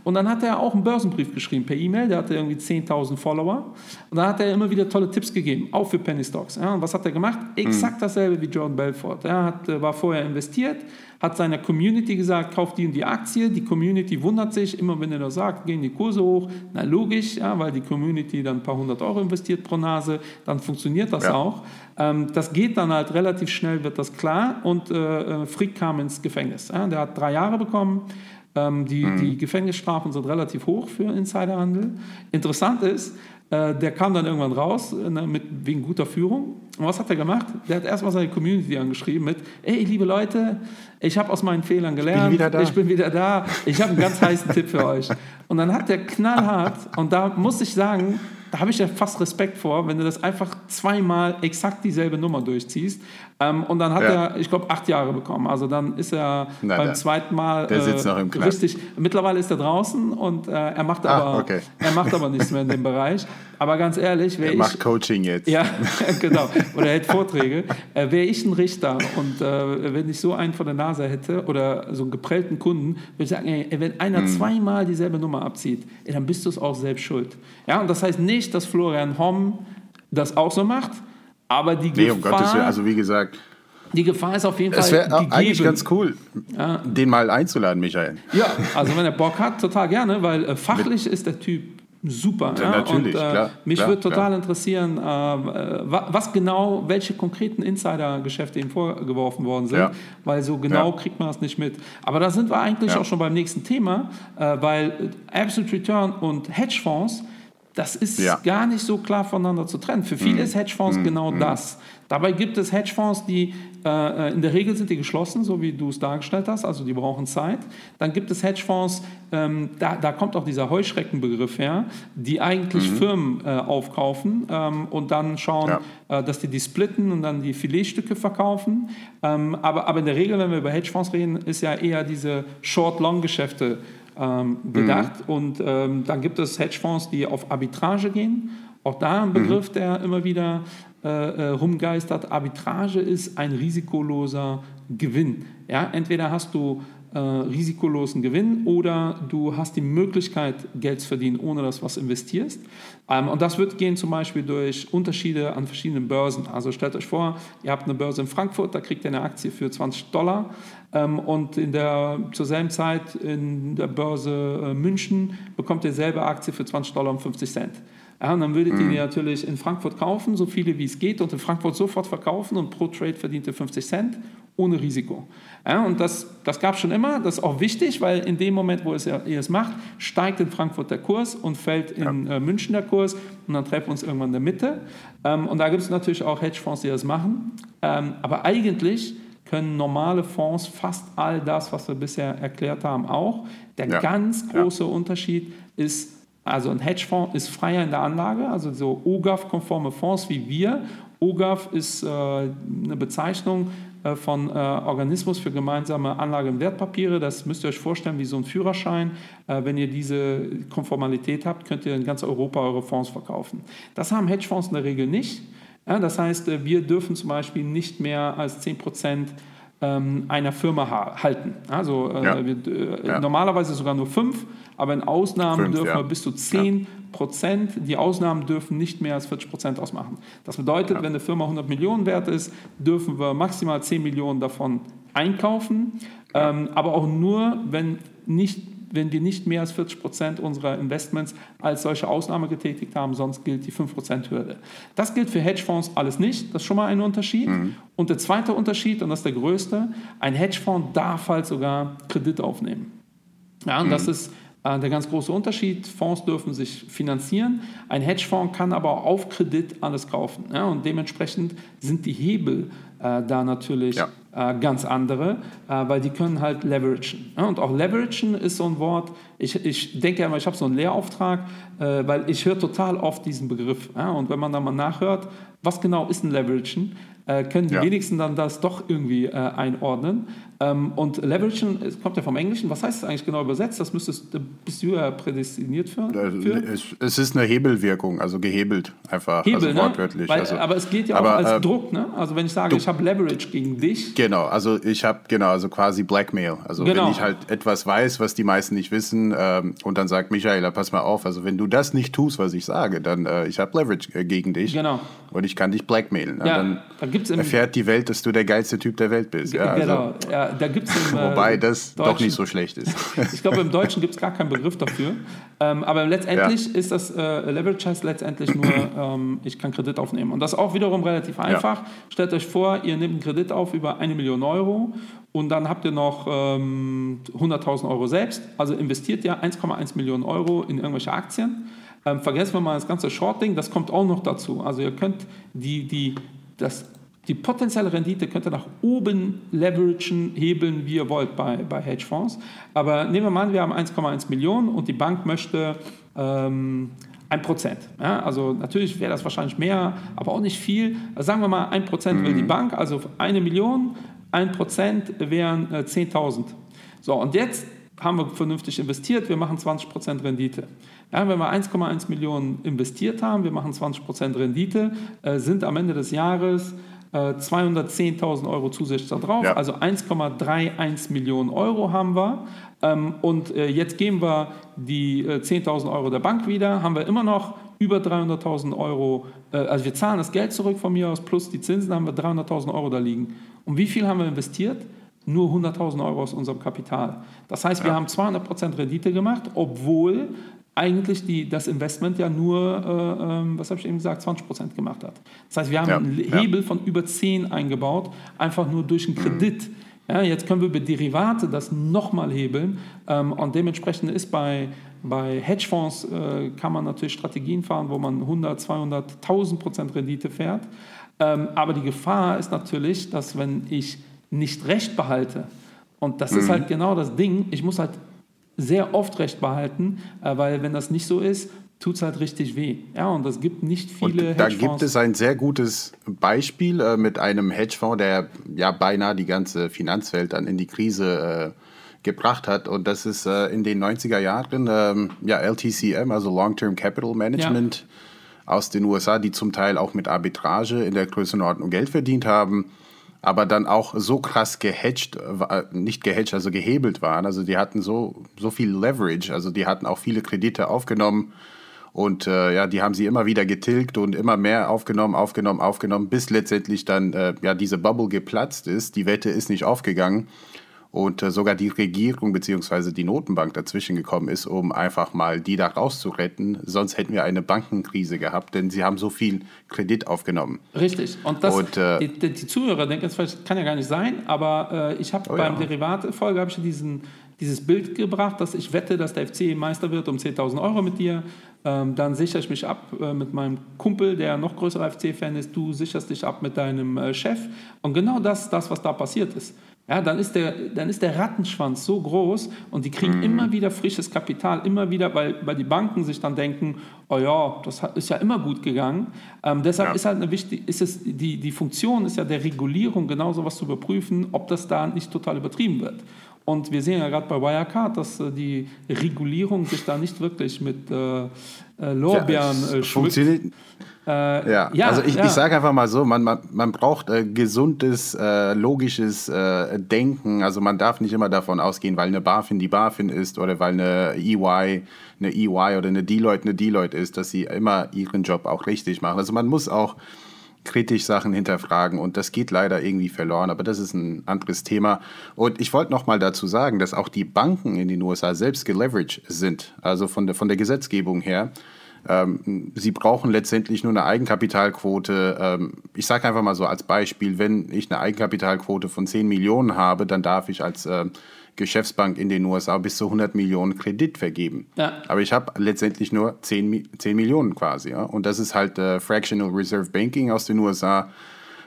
Und dann hat er auch einen Börsenbrief geschrieben per E-Mail, der hatte irgendwie 10.000 Follower. Und dann hat er immer wieder tolle Tipps gegeben, auch für Penny Stocks. Und was hat er gemacht? Exakt exakt dasselbe wie Jordan Belfort. Er hat, äh, war vorher investiert, hat seiner Community gesagt, kauft die und die Aktie. Die Community wundert sich, immer wenn er das sagt, gehen die Kurse hoch. Na logisch, ja, weil die Community dann ein paar hundert Euro investiert pro Nase, dann funktioniert das ja. auch. Ähm, das geht dann halt relativ schnell, wird das klar. Und äh, äh Frick kam ins Gefängnis. Ja, der hat drei Jahre bekommen. Ähm, die, mhm. die Gefängnisstrafen sind relativ hoch für Insiderhandel. Interessant ist, der kam dann irgendwann raus, ne, mit, wegen guter Führung. Und was hat er gemacht? Der hat erstmal seine Community angeschrieben mit, ey, liebe Leute, ich habe aus meinen Fehlern gelernt, ich bin wieder da, ich, bin wieder da. ich habe einen ganz heißen Tipp für euch. Und dann hat der knallhart, und da muss ich sagen, da habe ich ja fast Respekt vor, wenn du das einfach zweimal exakt dieselbe Nummer durchziehst. Ähm, und dann hat ja. er, ich glaube, acht Jahre bekommen. Also dann ist er Na, beim der, zweiten Mal der sitzt äh, noch im Knast. richtig. Mittlerweile ist er draußen und äh, er macht ah, aber okay. er macht aber nichts mehr in dem Bereich. Aber ganz ehrlich, wäre ich macht Coaching jetzt. Ja, *laughs* genau. Oder hält Vorträge. Äh, wäre ich ein Richter und äh, wenn ich so einen vor der Nase hätte oder so einen geprellten Kunden, würde ich sagen, ey, wenn einer hm. zweimal dieselbe Nummer abzieht, ey, dann bist du es auch selbst schuld. Ja, und das heißt nicht, dass Florian Homm das auch so macht aber die nee, Gefahr. Um Gottes Willen, also wie gesagt. Die Gefahr ist auf jeden Fall. Es wäre eigentlich ganz cool, ja. den mal einzuladen, Michael. Ja, also wenn er Bock hat, total gerne, weil äh, fachlich Mit ist der Typ super. Ja, natürlich, und, äh, klar, mich würde total klar. interessieren, äh, was genau, welche konkreten Insider-Geschäfte ihm vorgeworfen worden sind, ja. weil so genau ja. kriegt man das nicht mit. Aber da sind wir eigentlich auch schon beim nächsten Thema, äh, weil Absolute Return und Hedgefonds das ist ja. gar nicht so klar voneinander zu trennen. Für viele mhm. ist Hedgefonds mhm. genau mhm. das. Dabei gibt es Hedgefonds, die äh, in der Regel sind die geschlossen, so wie du es dargestellt hast, also die brauchen Zeit. Dann gibt es Hedgefonds, ähm, da, da, kommt auch dieser Heuschreckenbegriff her, die eigentlich mhm. Firmen äh, aufkaufen ähm, und dann schauen, ja. äh, dass die die splitten und dann die Filetstücke verkaufen. Ähm, aber, aber in der Regel, wenn wir über Hedgefonds reden, ist ja eher diese Short-Long-Geschäfte ähm, gedacht. Mhm. Und ähm, dann gibt es Hedgefonds, die auf Arbitrage gehen. Auch da ein Begriff, mhm. der immer wieder äh, äh, rumgeistert. Arbitrage ist ein risikoloser Gewinn. Ja, entweder hast du äh, risikolosen Gewinn oder du hast die Möglichkeit, Geld zu verdienen, ohne dass du was investierst. Ähm, und das wird gehen zum Beispiel durch Unterschiede an verschiedenen Börsen. Also stellt euch vor, ihr habt eine Börse in Frankfurt, da kriegt ihr eine Aktie für 20 Dollar und in der, zur selben Zeit in der Börse äh, München bekommt ihr selbe Aktie für 20 Dollar und 50 Cent. Ja, und dann würdet ihr mhm. die natürlich in Frankfurt kaufen, so viele wie es geht, und in Frankfurt sofort verkaufen und pro Trade verdient ihr 50 Cent ohne Risiko. Ja, und das, das gab es schon immer, das ist auch wichtig, weil in dem Moment, wo es, ihr es macht, steigt in Frankfurt der Kurs und fällt in ja. äh, München der Kurs und dann treffen wir uns irgendwann in der Mitte. Ähm, und da gibt es natürlich auch Hedgefonds, die das machen. Ähm, aber eigentlich können normale Fonds fast all das, was wir bisher erklärt haben, auch. Der ja. ganz große Unterschied ist, also ein Hedgefonds ist freier in der Anlage, also so OGAF-konforme Fonds wie wir. OGAF ist äh, eine Bezeichnung äh, von äh, Organismus für gemeinsame Anlage in Wertpapiere. Das müsst ihr euch vorstellen wie so ein Führerschein. Äh, wenn ihr diese Konformalität habt, könnt ihr in ganz Europa eure Fonds verkaufen. Das haben Hedgefonds in der Regel nicht. Ja, das heißt, äh, wir dürfen zum Beispiel nicht mehr als 10 Prozent ähm, einer Firma halten. Also äh, ja. wir, äh, ja. normalerweise sogar nur fünf, aber in Ausnahmen fünf, dürfen wir bis zu 10 Prozent. Die Ausnahmen dürfen nicht mehr als 40 Prozent ausmachen. Das bedeutet, wenn eine Firma 100 Millionen wert ist, dürfen wir maximal 10 Millionen davon einkaufen, ähm, aber auch nur, wenn nicht wenn wir nicht mehr als 40 Prozent unserer Investments als solche Ausnahme getätigt haben, sonst gilt die 5 Prozent Hürde. Das gilt für Hedgefonds alles nicht, das ist schon mal ein Unterschied. Mhm. Und der zweite Unterschied, und das ist der größte, ein Hedgefonds darf halt sogar Kredit aufnehmen. Ja, und mhm. das ist äh, der ganz große Unterschied. Fonds dürfen sich finanzieren. Ein Hedgefonds kann aber auf Kredit alles kaufen. Ja, und dementsprechend sind die Hebel äh, da natürlich ja. äh, ganz andere, äh, weil die können halt leveragen. Ja, und auch leveragen ist so ein Wort, ich, ich denke immer, ich habe so einen Lehrauftrag, äh, weil ich höre total oft diesen Begriff. Ja, und wenn man da mal nachhört, was genau ist ein Leveragen, äh, können die ja. wenigsten dann das doch irgendwie äh, einordnen. Ähm, und Leveragen kommt ja vom Englischen. Was heißt das eigentlich genau übersetzt? Das müsstest, bist du ja prädestiniert für. für? Es, es, ist eine Hebelwirkung, also gehebelt einfach. Hebel, also ne? wortwörtlich. Weil, also, aber es geht ja aber, auch als äh, Druck, ne? Also wenn ich sage, du, ich habe Leverage gegen dich. Genau, also ich habe genau, also quasi Blackmail. Also genau. wenn ich halt etwas weiß, was die meisten nicht wissen, ähm, und dann sagt Michaela, pass mal auf, also wenn du das nicht tust, was ich sage, dann äh, ich habe Leverage äh, gegen dich. Genau. Und ich kann dich blackmailen. Ja, dann da erfährt die Welt, dass du der geilste Typ der Welt bist. Ja, also, genau, ja, da gibt es äh, Wobei das Deutschen, doch nicht so schlecht ist. *laughs* ich glaube, im Deutschen gibt es gar keinen Begriff dafür. Ähm, aber letztendlich ja. ist das äh, Leverage heißt letztendlich nur, *clears throat* ähm, ich kann Kredit aufnehmen. Und das ist auch wiederum relativ einfach. Ja. Stellt euch vor, ihr nehmt einen Kredit auf über eine Million Euro und dann habt ihr noch ähm, 100.000 Euro selbst. Also investiert ihr 1,1 Millionen Euro in irgendwelche Aktien. Ähm, vergessen wir mal das ganze Shorting, das kommt auch noch dazu. Also ihr könnt die, die, das die potenzielle Rendite könnt ihr nach oben leveragen, hebeln, wie ihr wollt bei, bei Hedgefonds. Aber nehmen wir mal an, wir haben 1,1 Millionen und die Bank möchte ähm, Ein Prozent. Ja, also natürlich wäre das wahrscheinlich mehr, aber auch nicht viel. Also sagen wir mal, ein Prozent will die mhm. Bank, also eine Million, ein Prozent wären äh, 10.000. So, und jetzt haben wir vernünftig investiert, wir machen 20% Rendite. Ja, wenn wir 1,1 Millionen investiert haben, wir machen 20% Rendite, äh, sind am Ende des Jahres äh, 210.000 Euro zusätzlich da drauf, ja. also 1,31 Millionen Euro haben wir. Ähm, und äh, jetzt geben wir die äh, 10.000 Euro der Bank wieder, haben wir immer noch über 300.000 Euro, äh, also wir zahlen das Geld zurück von mir aus, plus die Zinsen haben wir 300.000 Euro da liegen. Und wie viel haben wir investiert? nur 100.000 Euro aus unserem Kapital. Das heißt, wir ja. haben 200% Rendite gemacht, obwohl eigentlich die, das Investment ja nur, äh, ähm, was habe ich eben gesagt, 20% gemacht hat. Das heißt, wir haben ja. einen Hebel ja. von über 10 eingebaut, einfach nur durch einen mhm. Kredit. Mhm. Ja, jetzt können wir über Derivate das nochmal hebeln ähm, und dementsprechend ist bei, bei Hedgefonds äh, kann man natürlich Strategien fahren, wo man 100, 200, 1000 Prozent Rendite fährt. Ähm, aber die Gefahr ist natürlich, dass wenn ich nicht Recht behalte. Und das mhm. ist halt genau das Ding. Ich muss halt sehr oft Recht behalten, äh, weil wenn das nicht so ist, tut es halt richtig weh. Ja, und das gibt nicht viele und Da gibt es ein sehr gutes Beispiel äh, mit einem Hedgefonds, der ja beinahe die ganze Finanzwelt dann in die Krise äh, gebracht hat. Und das ist äh, in den 90er Jahren ähm, ja, LTCM, also Long-Term Capital Management ja. aus den USA, die zum Teil auch mit Arbitrage in der Größenordnung Geld verdient haben aber dann auch so krass gehedged, nicht gehedged, also gehebelt waren. Also die hatten so, so viel Leverage, also die hatten auch viele Kredite aufgenommen und äh, ja, die haben sie immer wieder getilgt und immer mehr aufgenommen, aufgenommen, aufgenommen, bis letztendlich dann äh, ja diese Bubble geplatzt ist. Die Wette ist nicht aufgegangen und äh, sogar die Regierung bzw. die Notenbank dazwischen gekommen ist, um einfach mal die da rauszuretten. Sonst hätten wir eine Bankenkrise gehabt, denn sie haben so viel Kredit aufgenommen. Richtig. Und, das, und äh, die, die, Zuhörer denken jetzt vielleicht, kann ja gar nicht sein, aber äh, ich habe oh, beim ja. Derivat-Folge habe ich diesen, dieses Bild gebracht, dass ich wette, dass der FC Meister wird um 10.000 Euro mit dir. Ähm, dann sichere ich mich ab äh, mit meinem Kumpel, der noch größerer FC-Fan ist. Du sicherst dich ab mit deinem äh, Chef. Und genau das, das, was da passiert ist. Ja, dann, ist der, dann ist der Rattenschwanz so groß und die kriegen mhm. immer wieder frisches Kapital, immer wieder, weil, weil die Banken sich dann denken, oh ja, das ist ja immer gut gegangen. Ähm, deshalb ja. ist halt eine wichtig, ist es, die, die Funktion ist ja der Regulierung, genau sowas zu überprüfen, ob das da nicht total übertrieben wird. Und wir sehen ja gerade bei Wirecard, dass äh, die Regulierung sich da nicht wirklich mit äh, äh Lorbeeren ja, äh, funktioniert. Äh, ja. ja. also ich, ja. ich sage einfach mal so, man, man, man braucht äh, gesundes, äh, logisches äh, Denken. Also man darf nicht immer davon ausgehen, weil eine BaFin die BaFin ist oder weil eine EY eine EY oder eine Deloitte eine Deloitte ist, dass sie immer ihren Job auch richtig machen. Also man muss auch kritisch Sachen hinterfragen und das geht leider irgendwie verloren, aber das ist ein anderes Thema. Und ich wollte noch mal dazu sagen, dass auch die Banken in den USA selbst geleveraged sind, also von der, von der Gesetzgebung her. Ähm, sie brauchen letztendlich nur eine Eigenkapitalquote. Ähm, ich sage einfach mal so als Beispiel, wenn ich eine Eigenkapitalquote von 10 Millionen habe, dann darf ich als äh, Geschäftsbank in den USA bis zu 100 Millionen Kredit vergeben. Ja. Aber ich habe letztendlich nur 10, 10 Millionen quasi. Ja? Und das ist halt äh, Fractional Reserve Banking aus den USA.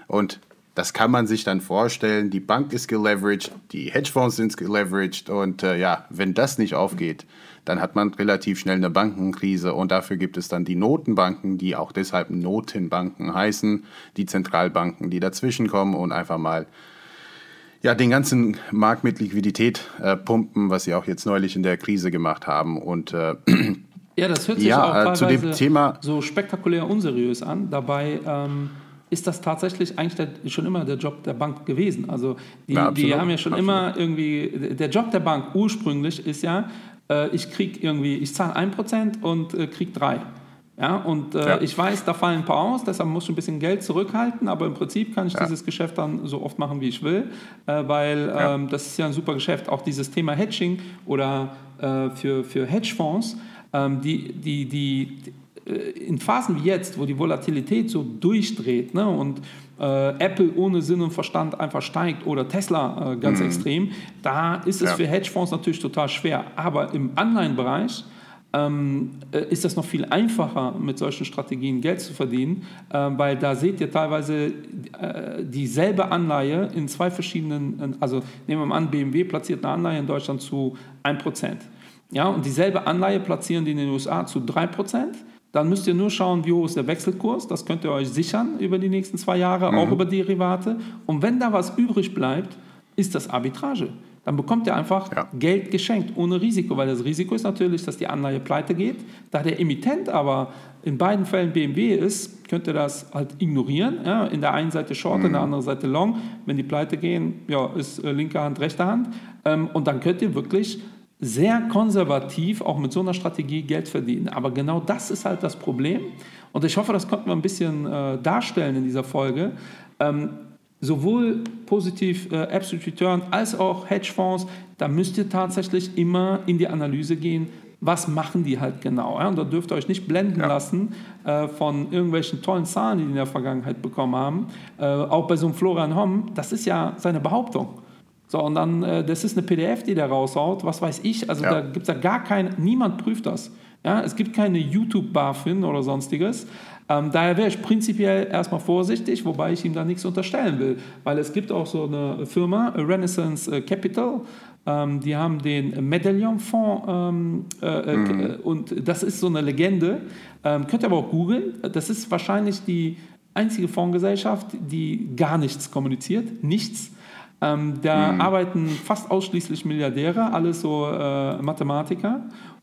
Und das kann man sich dann vorstellen. Die Bank ist geleveraged, die Hedgefonds sind geleveraged. Und äh, ja, wenn das nicht aufgeht, dann hat man relativ schnell eine Bankenkrise und dafür gibt es dann die Notenbanken, die auch deshalb Notenbanken heißen, die Zentralbanken, die dazwischenkommen und einfach mal ja, den ganzen Markt mit Liquidität äh, pumpen, was sie auch jetzt neulich in der Krise gemacht haben. Und äh, *clears throat* ja, das hört sich ja, auch teilweise äh, zu dem Thema so spektakulär unseriös an. Dabei ähm, ist das tatsächlich eigentlich der, schon immer der Job der Bank gewesen. Also die, ja, die haben ja schon absolut. immer irgendwie, der Job der Bank ursprünglich ist ja, äh, ich kriege irgendwie, ich zahle 1% und äh, kriege 3%. Ja, und äh, ja. ich weiß, da fallen ein paar aus, deshalb muss ich ein bisschen Geld zurückhalten, aber im Prinzip kann ich ja. dieses Geschäft dann so oft machen, wie ich will, äh, weil ähm, das ist ja ein super Geschäft. Auch dieses Thema Hedging oder äh, für, für Hedgefonds, ähm, die, die, die, in Phasen wie jetzt, wo die Volatilität so durchdreht ne, und äh, Apple ohne Sinn und Verstand einfach steigt oder Tesla äh, ganz mhm. extrem, da ist es für Hedgefonds natürlich total schwer. Aber im Anleihenbereich, ähm, äh, ist das noch viel einfacher, mit solchen Strategien Geld zu verdienen, äh, weil da seht ihr teilweise äh, dieselbe Anleihe in zwei verschiedenen, also nehmen wir mal an, BMW platziert eine Anleihe in Deutschland zu 1%. Ja, und dieselbe Anleihe platzieren die in den USA zu 3%. Dann müsst ihr nur schauen, wie hoch ist der Wechselkurs. Das könnt ihr euch sichern über die nächsten zwei Jahre, mhm. auch über Derivate. Und wenn da was übrig bleibt, ist das Arbitrage. Dann bekommt ihr einfach ja. Geld geschenkt, ohne Risiko, weil das Risiko ist natürlich, dass die Anleihe pleite geht. Da der Emittent aber in beiden Fällen BMW ist, könnt ihr das halt ignorieren. Ja, in der einen Seite Short, mhm. in der mhm. anderen Seite Long. Wenn die pleite gehen, ja, ist äh, linke Hand, rechte Hand. Ähm, und dann könnt ihr wirklich sehr konservativ auch mit so einer Strategie Geld verdienen. Aber genau das ist halt das Problem. Und ich hoffe, das konnten wir ein bisschen äh, darstellen in dieser Folge. Ähm, sowohl positiv äh, Absolute Return als auch Hedgefonds, da müsst ihr tatsächlich immer in die Analyse gehen, was machen die halt genau. Ja? Und da dürft ihr euch nicht blenden ja. lassen äh, von irgendwelchen tollen Zahlen, die die in der Vergangenheit bekommen haben. Äh, auch bei so einem Florian Homm, das ist ja seine Behauptung. So, und dann, äh, das ist eine PDF, die der raushaut, was weiß ich. Also ja. da gibt es ja gar kein, niemand prüft das. Ja, es gibt keine YouTube-BaFin oder sonstiges. Ähm, daher wäre ich prinzipiell erstmal vorsichtig, wobei ich ihm da nichts unterstellen will. Weil es gibt auch so eine Firma, Renaissance äh, Capital, ähm, die haben den Medaillon-Fonds ähm, äh, mhm. Äh, und das ist so eine Legende. Ähm, könnt ihr aber auch googeln. Das ist wahrscheinlich die einzige Fondsgesellschaft, die gar nichts kommuniziert. Nichts. Ähm, da mhm. arbeiten fast ausschließlich Milliardäre, alles so äh, Mathematiker.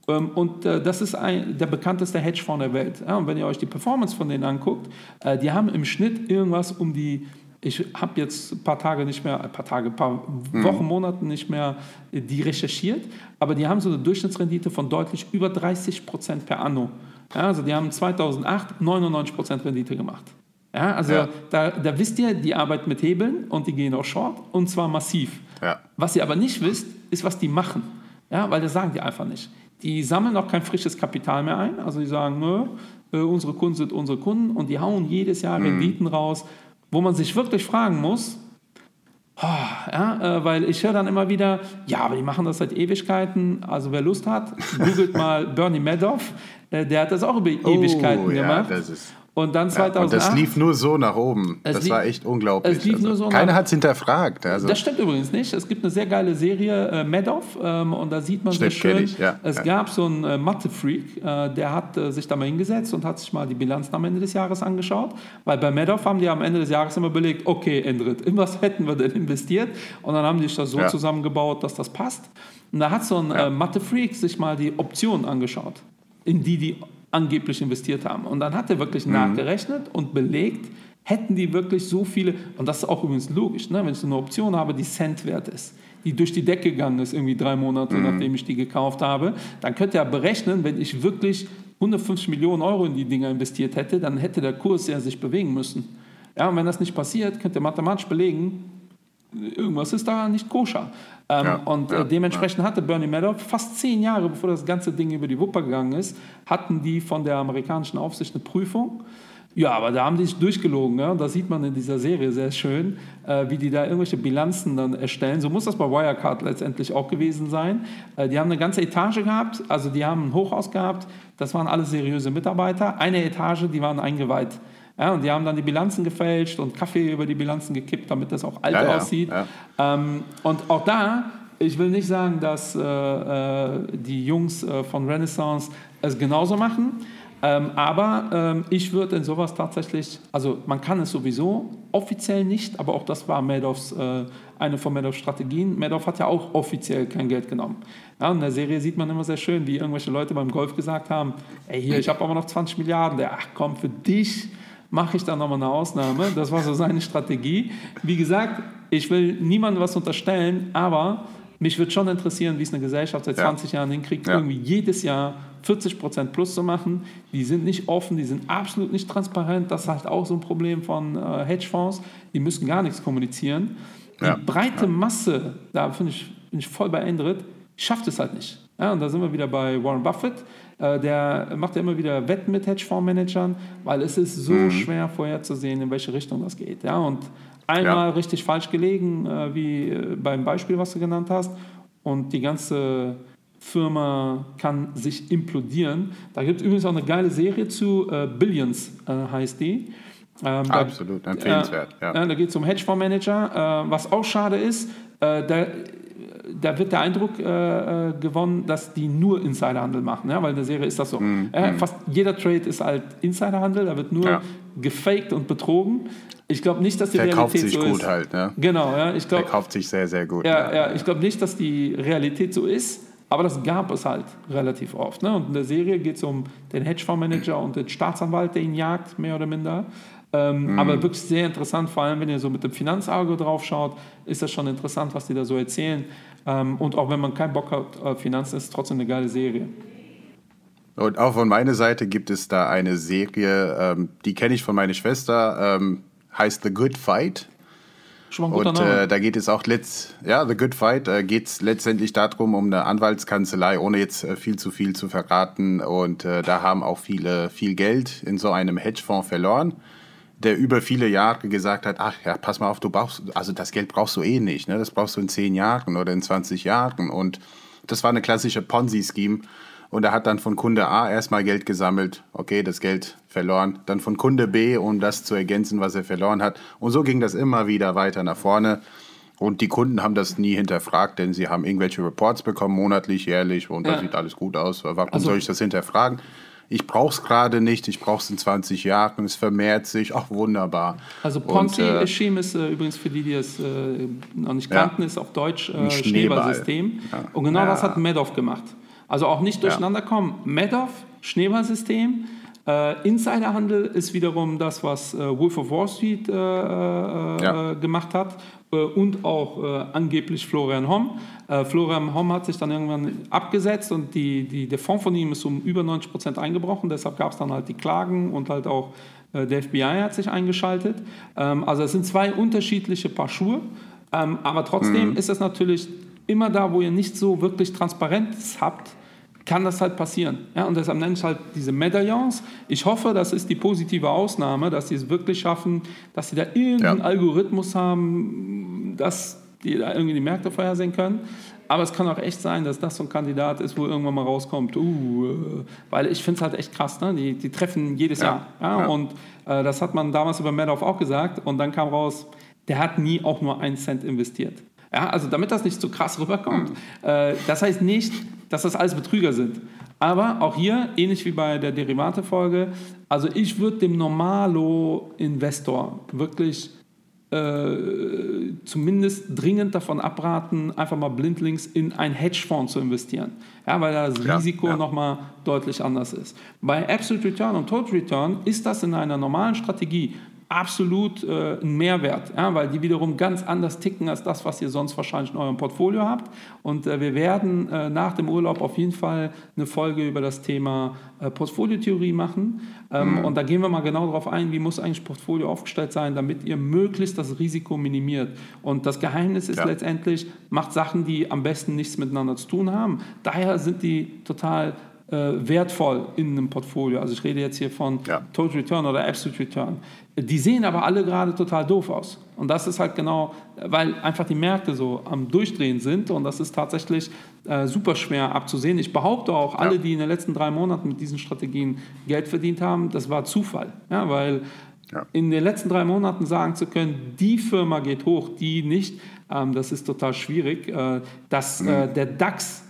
Ähm, und äh, das ist ein, der bekannteste Hedgefonds der Welt. Ja, und wenn ihr euch die Performance von denen anguckt, äh, die haben im Schnitt irgendwas um die ich habe jetzt ein paar Tage nicht mehr, ein paar Tage, ein paar mhm. Wochen, Monate nicht mehr äh, die recherchiert, aber die haben so eine Durchschnittsrendite von deutlich über 30 Prozent per anno. Ja, also die haben 2008 99 Prozent Rendite gemacht. Ja, also ja. Da, da wisst ihr, die arbeiten mit Hebeln und die gehen auch short und zwar massiv. Ja. Was ihr aber nicht wisst, ist, was die machen. Ja, weil das sagen die einfach nicht. Die sammeln auch kein frisches Kapital mehr ein. Also die sagen, nö, äh, unsere Kunden sind unsere Kunden und die hauen jedes Jahr mhm. Renditen raus, wo man sich wirklich fragen muss, oh, ja, äh, weil ich höre dann immer wieder, ja, aber die machen das seit Ewigkeiten. Also wer Lust hat, googelt *laughs* mal Bernie Madoff, äh, der hat das auch über oh, Ewigkeiten ja, gemacht. Das ist und dann 2008. Ja, und das lief nur so nach oben. Das lief, war echt unglaublich. Also, so keiner hat es hinterfragt. Also. Das stimmt übrigens nicht. Es gibt eine sehr geile Serie, äh, Madoff, ähm, und da sieht man stimmt, sehr schön, ja, es ja. gab so einen äh, Mathe-Freak, äh, der hat äh, sich da mal hingesetzt und hat sich mal die Bilanzen am Ende des Jahres angeschaut. Weil bei Madoff haben die am Ende des Jahres immer überlegt, okay, Endrit, in was *laughs* hätten wir denn investiert? Und dann haben die sich das so ja. zusammengebaut, dass das passt. Und da hat so ein äh, Mathe-Freak sich mal die Optionen angeschaut, in die die angeblich investiert haben. Und dann hat er wirklich mhm. nachgerechnet und belegt, hätten die wirklich so viele, und das ist auch übrigens logisch, ne, wenn ich eine Option habe, die Cent wert ist, die durch die Decke gegangen ist, irgendwie drei Monate, mhm. nachdem ich die gekauft habe, dann könnt ihr ja berechnen, wenn ich wirklich 150 Millionen Euro in die Dinger investiert hätte, dann hätte der Kurs ja sich bewegen müssen. Ja, und wenn das nicht passiert, könnt ihr mathematisch belegen, irgendwas ist da nicht koscher. Ähm, ja, und äh, ja, dementsprechend ja. hatte Bernie Madoff fast zehn Jahre, bevor das ganze Ding über die Wupper gegangen ist, hatten die von der amerikanischen Aufsicht eine Prüfung. Ja, aber da haben die sich durchgelogen. Ja? Und das sieht man in dieser Serie sehr schön, äh, wie die da irgendwelche Bilanzen dann erstellen. So muss das bei Wirecard letztendlich auch gewesen sein. Äh, die haben eine ganze Etage gehabt, also die haben ein Hochhaus gehabt. Das waren alle seriöse Mitarbeiter. Eine Etage, die waren eingeweiht. Ja, und die haben dann die Bilanzen gefälscht und Kaffee über die Bilanzen gekippt, damit das auch alt ja, aussieht. Ja, ähm, und auch da, ich will nicht sagen, dass äh, äh, die Jungs äh, von Renaissance es genauso machen. Ähm, aber ähm, ich würde in sowas tatsächlich, also man kann es sowieso offiziell nicht, aber auch das war Madoffs, äh, eine von Madoffs Strategien. Madoff hat ja auch offiziell kein Geld genommen. Ja, in der Serie sieht man immer sehr schön, wie irgendwelche Leute beim Golf gesagt haben, ey hier, ich habe aber noch 20 Milliarden, der, ach komm, für dich mache ich da nochmal eine Ausnahme. Das war so seine Strategie. Wie gesagt, ich will niemandem was unterstellen, aber mich würde schon interessieren, wie es eine Gesellschaft seit 20 ja. Jahren hinkriegt, ja. irgendwie jedes Jahr 40 Prozent plus zu machen. Die sind nicht offen, die sind absolut nicht transparent. Das ist halt auch so ein Problem von äh, Hedgefonds. Die müssen gar nichts kommunizieren. Die ja. breite Masse, da finde ich, bin ich voll bei Endrit, schafft es halt nicht. Ja, und da sind wir wieder bei Warren Buffett. Äh, der macht ja immer wieder Wetten mit Hedgefondsmanagern, weil es ist so mhm. schwer vorherzusehen, in welche Richtung das geht. Ja, und einmal ja. richtig falsch gelegen, äh, wie äh, beim Beispiel, was du genannt hast, und die ganze Firma kann sich implodieren. Da gibt es übrigens auch eine geile Serie zu, äh, Billions äh, heißt die. Ähm, Absolut, empfehlenswert. Äh, ja. da geht es um Hedgefondsmanager. was auch schade ist, da da wird der Eindruck äh, äh, gewonnen, dass die nur Insiderhandel machen, ja? weil in der Serie ist das so. Mm, äh, mm. Fast jeder Trade ist halt Insiderhandel, da wird nur ja. gefaked und betrogen. Ich glaube nicht, dass die Verkauft Realität sich so gut ist. halt, ne? Genau, ja. Ich glaub, Verkauft sich sehr, sehr gut. Ja, ja. ja ich glaube nicht, dass die Realität so ist, aber das gab es halt relativ oft. Ne? Und in der Serie geht es um den Hedgefondsmanager und den Staatsanwalt, der ihn jagt, mehr oder minder. Ähm, mhm. Aber wirklich sehr interessant, vor allem wenn ihr so mit dem Finanzauge drauf schaut, ist das schon interessant, was die da so erzählen. Ähm, und auch wenn man keinen Bock hat auf Finanzen, ist trotzdem eine geile Serie. Und auch von meiner Seite gibt es da eine Serie, ähm, die kenne ich von meiner Schwester, ähm, heißt The Good Fight. Schon mal ein guter Und äh, da geht es auch letzt, ja, The Good Fight äh, geht es letztendlich darum, um eine Anwaltskanzlei, ohne jetzt äh, viel zu viel zu verraten. Und äh, da haben auch viele viel Geld in so einem Hedgefonds verloren der über viele Jahre gesagt hat, ach ja, pass mal auf, du brauchst, also das Geld brauchst du eh nicht, ne? das brauchst du in 10 Jahren oder in 20 Jahren. Und das war eine klassische Ponzi-Scheme. Und er hat dann von Kunde A erstmal Geld gesammelt, okay, das Geld verloren, dann von Kunde B, um das zu ergänzen, was er verloren hat. Und so ging das immer wieder weiter nach vorne. Und die Kunden haben das nie hinterfragt, denn sie haben irgendwelche Reports bekommen, monatlich, jährlich, und ja. da sieht alles gut aus. Warum also, soll ich das hinterfragen? Ich brauche es gerade nicht, ich brauche es in 20 Jahren, es vermehrt sich, ach wunderbar. Also Ponzi-Regime äh, ist äh, übrigens für die, die es äh, noch nicht kannten, ja, ist auf Deutsch äh, Schneeballsystem. Ja. Und genau ja. das hat Madoff gemacht. Also auch nicht durcheinander kommen. Madoff, Schneeballsystem. Äh, Insiderhandel ist wiederum das, was äh, Wolf of Wall Street äh, gemacht hat und auch angeblich Florian Homm. Florian Homm hat sich dann irgendwann abgesetzt und die, die, der Fonds von ihm ist um über 90 Prozent eingebrochen. Deshalb gab es dann halt die Klagen und halt auch der FBI hat sich eingeschaltet. Ähm, also es sind zwei unterschiedliche Paar Schuhe. Ähm, aber trotzdem mhm. ist es natürlich immer da, wo ihr nicht so wirklich Transparenz habt, kann das halt passieren. Ja, und deshalb nenne ich halt diese Medaillons. Ich hoffe, das ist die positive Ausnahme, dass sie es wirklich schaffen, dass sie da irgendeinen ja. Algorithmus haben, dass die da irgendwie die Märkte vorhersehen können. Aber es kann auch echt sein, dass das so ein Kandidat ist, wo irgendwann mal rauskommt, uh, weil ich finde es halt echt krass, ne? die, die treffen jedes ja. Jahr. Ja? Und äh, das hat man damals über Madoff auch gesagt und dann kam raus, der hat nie auch nur einen Cent investiert. Ja, also damit das nicht so krass rüberkommt. Äh, das heißt nicht, dass das alles Betrüger sind. Aber auch hier, ähnlich wie bei der Derivate-Folge, also ich würde dem Normalo-Investor wirklich äh, zumindest dringend davon abraten, einfach mal blindlings in ein Hedgefonds zu investieren. Ja, weil das ja, Risiko ja. nochmal deutlich anders ist. Bei Absolute Return und Total Return ist das in einer normalen Strategie absolut äh, ein Mehrwert, ja, weil die wiederum ganz anders ticken als das, was ihr sonst wahrscheinlich in eurem Portfolio habt. Und äh, wir werden äh, nach dem Urlaub auf jeden Fall eine Folge über das Thema äh, Portfoliotheorie machen. Ähm, mhm. Und da gehen wir mal genau darauf ein, wie muss eigentlich Portfolio aufgestellt sein, damit ihr möglichst das Risiko minimiert. Und das Geheimnis ist ja. letztendlich, macht Sachen, die am besten nichts miteinander zu tun haben. Daher sind die total äh, wertvoll in einem Portfolio. Also ich rede jetzt hier von ja. Total Return oder Absolute Return. Die sehen aber alle gerade total doof aus. Und das ist halt genau, weil einfach die Märkte so am Durchdrehen sind und das ist tatsächlich äh, super schwer abzusehen. Ich behaupte auch, alle, ja. die in den letzten drei Monaten mit diesen Strategien Geld verdient haben, das war Zufall. Ja, weil ja. in den letzten drei Monaten sagen zu können, die Firma geht hoch, die nicht, ähm, das ist total schwierig. Äh, dass mhm. äh, der DAX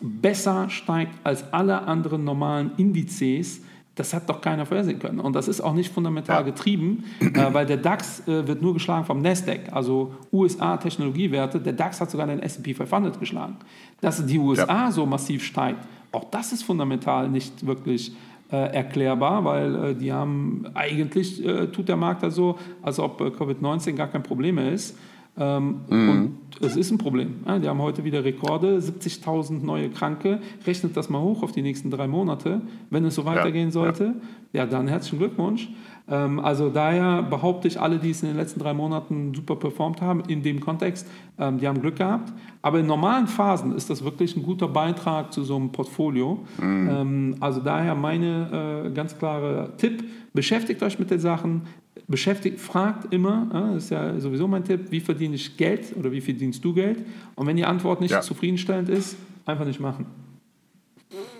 besser steigt als alle anderen normalen Indizes, das hat doch keiner vorhersehen können. Und das ist auch nicht fundamental ja. getrieben, äh, weil der DAX äh, wird nur geschlagen vom Nasdaq, also USA-Technologiewerte. Der DAX hat sogar den S&P 500 geschlagen. Dass die USA ja. so massiv steigt, auch das ist fundamental nicht wirklich äh, erklärbar, weil äh, die haben eigentlich, äh, tut der Markt da so, als ob äh, Covid-19 gar kein Problem mehr ist. Ähm, mhm. Und es ist ein Problem. Ja, die haben heute wieder Rekorde, 70.000 neue Kranke. Rechnet das mal hoch auf die nächsten drei Monate. Wenn es so weitergehen ja, sollte, ja. ja. dann herzlichen Glückwunsch. Ähm, also daher behaupte ich, alle, die es in den letzten drei Monaten super performt haben, in dem Kontext, ähm, die haben Glück gehabt. Aber in normalen Phasen ist das wirklich ein guter Beitrag zu so einem Portfolio. Mhm. Ähm, also daher meine äh, ganz klare Tipp, beschäftigt euch mit den Sachen, beschäftigt, fragt immer, das ist ja sowieso mein Tipp, wie verdiene ich Geld oder wie verdienst du Geld? Und wenn die Antwort nicht ja. zufriedenstellend ist, einfach nicht machen.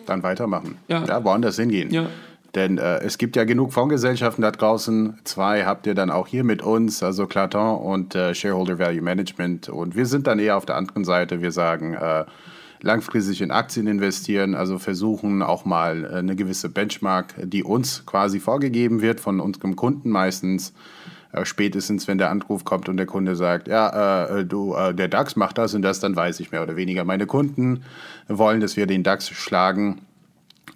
Dann weitermachen. Ja, ja woanders hingehen. Ja. Denn äh, es gibt ja genug Fondsgesellschaften da draußen. Zwei habt ihr dann auch hier mit uns, also Claton und äh, Shareholder Value Management. Und wir sind dann eher auf der anderen Seite. Wir sagen, äh, langfristig in Aktien investieren, also versuchen auch mal äh, eine gewisse Benchmark, die uns quasi vorgegeben wird von unserem Kunden meistens. Äh, spätestens, wenn der Anruf kommt und der Kunde sagt, ja, äh, du, äh, der DAX macht das und das, dann weiß ich mehr oder weniger. Meine Kunden wollen, dass wir den DAX schlagen.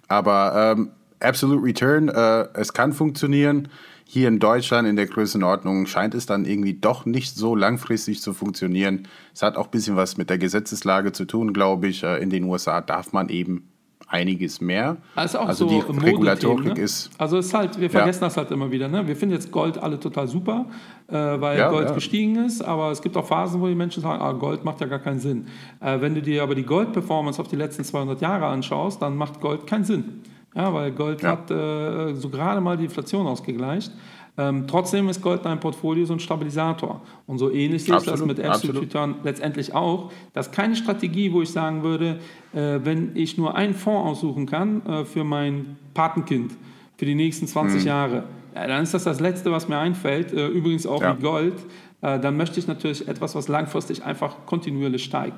Aber ähm, Absolute Return, äh, es kann funktionieren. Hier in Deutschland in der Größenordnung scheint es dann irgendwie doch nicht so langfristig zu funktionieren. Es hat auch ein bisschen was mit der Gesetzeslage zu tun, glaube ich. Äh, in den USA darf man eben einiges mehr. Also, also so die Regulatorik ne? ist. Also ist halt, wir vergessen ja. das halt immer wieder. Ne? Wir finden jetzt Gold alle total super, äh, weil ja, Gold ja. gestiegen ist, aber es gibt auch Phasen, wo die Menschen sagen, ah, Gold macht ja gar keinen Sinn. Äh, wenn du dir aber die Gold-Performance auf die letzten 200 Jahre anschaust, dann macht Gold keinen Sinn. Ja, weil Gold ja. hat äh, so gerade mal die Inflation ausgegleicht. Ähm, trotzdem ist Gold ein Portfolio so ein Stabilisator. Und so ähnlich ist das mit Absolute Return letztendlich auch. Das ist keine Strategie, wo ich sagen würde, äh, wenn ich nur einen Fonds aussuchen kann äh, für mein Patenkind für die nächsten 20 mhm. Jahre, ja, dann ist das das Letzte, was mir einfällt. Äh, übrigens auch ja. wie Gold. Äh, dann möchte ich natürlich etwas, was langfristig einfach kontinuierlich steigt.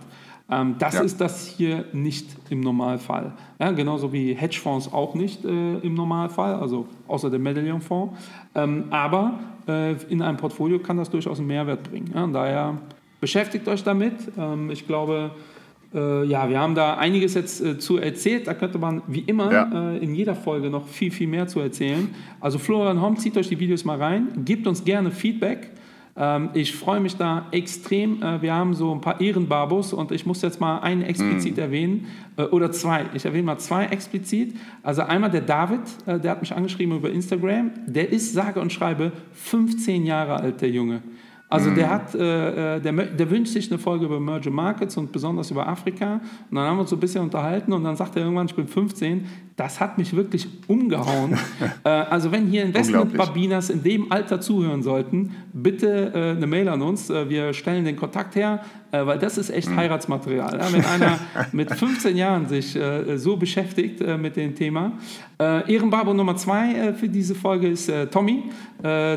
Ähm, das ja. ist das hier nicht im Normalfall. Ja, genauso wie Hedgefonds auch nicht äh, im Normalfall, also außer dem Medallion-Fonds. Ähm, aber äh, in einem Portfolio kann das durchaus einen Mehrwert bringen. Ja, daher beschäftigt euch damit. Ähm, ich glaube, äh, ja, wir haben da einiges jetzt äh, zu erzählt. Da könnte man wie immer. Äh, in jeder Folge noch viel, viel mehr zu erzählen. Also Florian Homm, zieht euch die Videos mal rein, gebt uns gerne Feedback. Ähm, ich freue mich da extrem. Äh, wir haben so ein paar Ehrenbarbos und ich muss jetzt mal einen explizit mm. erwähnen äh, oder zwei. Ich erwähne mal zwei explizit. Also einmal der David, äh, der hat mich angeschrieben über Instagram. Der ist sage und schreibe 15 Jahre alt, der Junge. Also der mhm. hat, äh, der, der, wünscht sich eine Folge über Merger Markets und besonders über Afrika. Und dann haben wir uns so ein bisschen unterhalten und dann sagt er irgendwann, ich bin 15 das hat mich wirklich umgehauen. *laughs* äh, also wenn hier Investment-Babinas in dem Alter zuhören sollten, bitte äh, eine Mail an uns. Äh, wir stellen den Kontakt her, äh, weil das ist echt mhm. Heiratsmaterial. Ja, wenn einer *laughs* mit 15 Jahren sich äh, so beschäftigt äh, mit dem Thema. Ehrenbarbo Nummer zwei für diese Folge ist Tommy.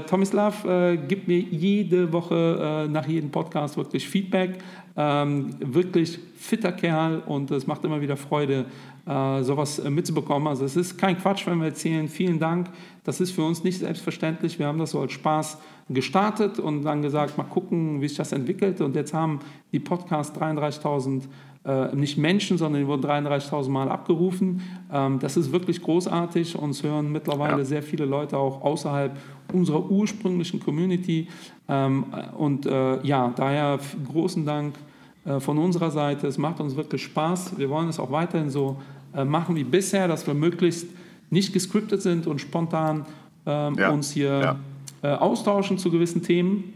Tomislav gibt mir jede Woche nach jedem Podcast wirklich Feedback. Ähm, wirklich fitter Kerl und es macht immer wieder Freude, äh, sowas äh, mitzubekommen. Also es ist kein Quatsch, wenn wir erzählen, vielen Dank. Das ist für uns nicht selbstverständlich. Wir haben das so als Spaß gestartet und dann gesagt, mal gucken, wie sich das entwickelt. Und jetzt haben die Podcasts 33.000 äh, nicht Menschen, sondern die wurden 33.000 Mal abgerufen. Ähm, das ist wirklich großartig. Uns hören mittlerweile ja. sehr viele Leute auch außerhalb unserer ursprünglichen Community. Ähm, und äh, ja, daher großen Dank äh, von unserer Seite. Es macht uns wirklich Spaß. Wir wollen es auch weiterhin so machen wie bisher, dass wir möglichst nicht gescriptet sind und spontan ähm, ja. uns hier ja. äh, austauschen zu gewissen Themen.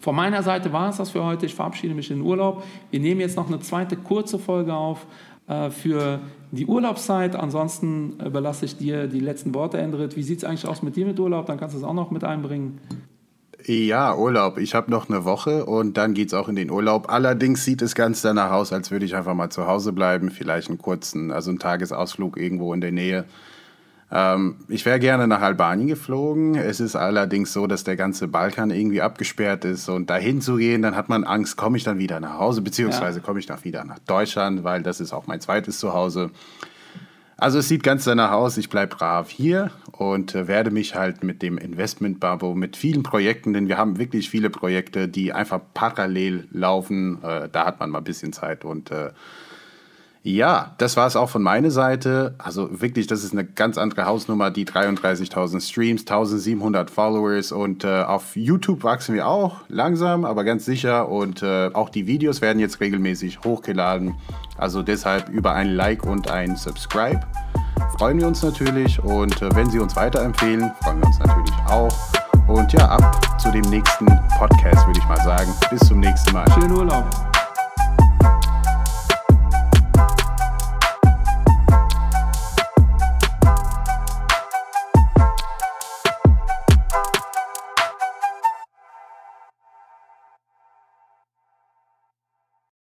Von meiner Seite war es das für heute. Ich verabschiede mich in den Urlaub. Wir nehmen jetzt noch eine zweite kurze Folge auf äh, für die Urlaubszeit. Ansonsten überlasse ich dir die letzten Worte, Endrit. Wie sieht es eigentlich aus mit dir mit Urlaub? Dann kannst du es auch noch mit einbringen. Ja, Urlaub. Ich habe noch eine Woche und dann geht es auch in den Urlaub. Allerdings sieht es ganz danach aus, als würde ich einfach mal zu Hause bleiben, vielleicht einen kurzen, also einen Tagesausflug irgendwo in der Nähe. Ähm, ich wäre gerne nach Albanien geflogen. Es ist allerdings so, dass der ganze Balkan irgendwie abgesperrt ist und dahin zu gehen, dann hat man Angst, komme ich dann wieder nach Hause, beziehungsweise komme ich dann wieder nach Deutschland, weil das ist auch mein zweites Zuhause. Also es sieht ganz danach aus, ich bleibe brav hier und äh, werde mich halt mit dem Investment Babo, mit vielen Projekten, denn wir haben wirklich viele Projekte, die einfach parallel laufen. Äh, da hat man mal ein bisschen Zeit und äh, ja, das war es auch von meiner Seite. Also wirklich, das ist eine ganz andere Hausnummer, die 33.000 Streams, 1.700 Followers und äh, auf YouTube wachsen wir auch langsam, aber ganz sicher und äh, auch die Videos werden jetzt regelmäßig hochgeladen. Also deshalb über ein Like und ein Subscribe freuen wir uns natürlich und äh, wenn Sie uns weiterempfehlen, freuen wir uns natürlich auch. Und ja, ab zu dem nächsten Podcast würde ich mal sagen. Bis zum nächsten Mal. Schönen Urlaub.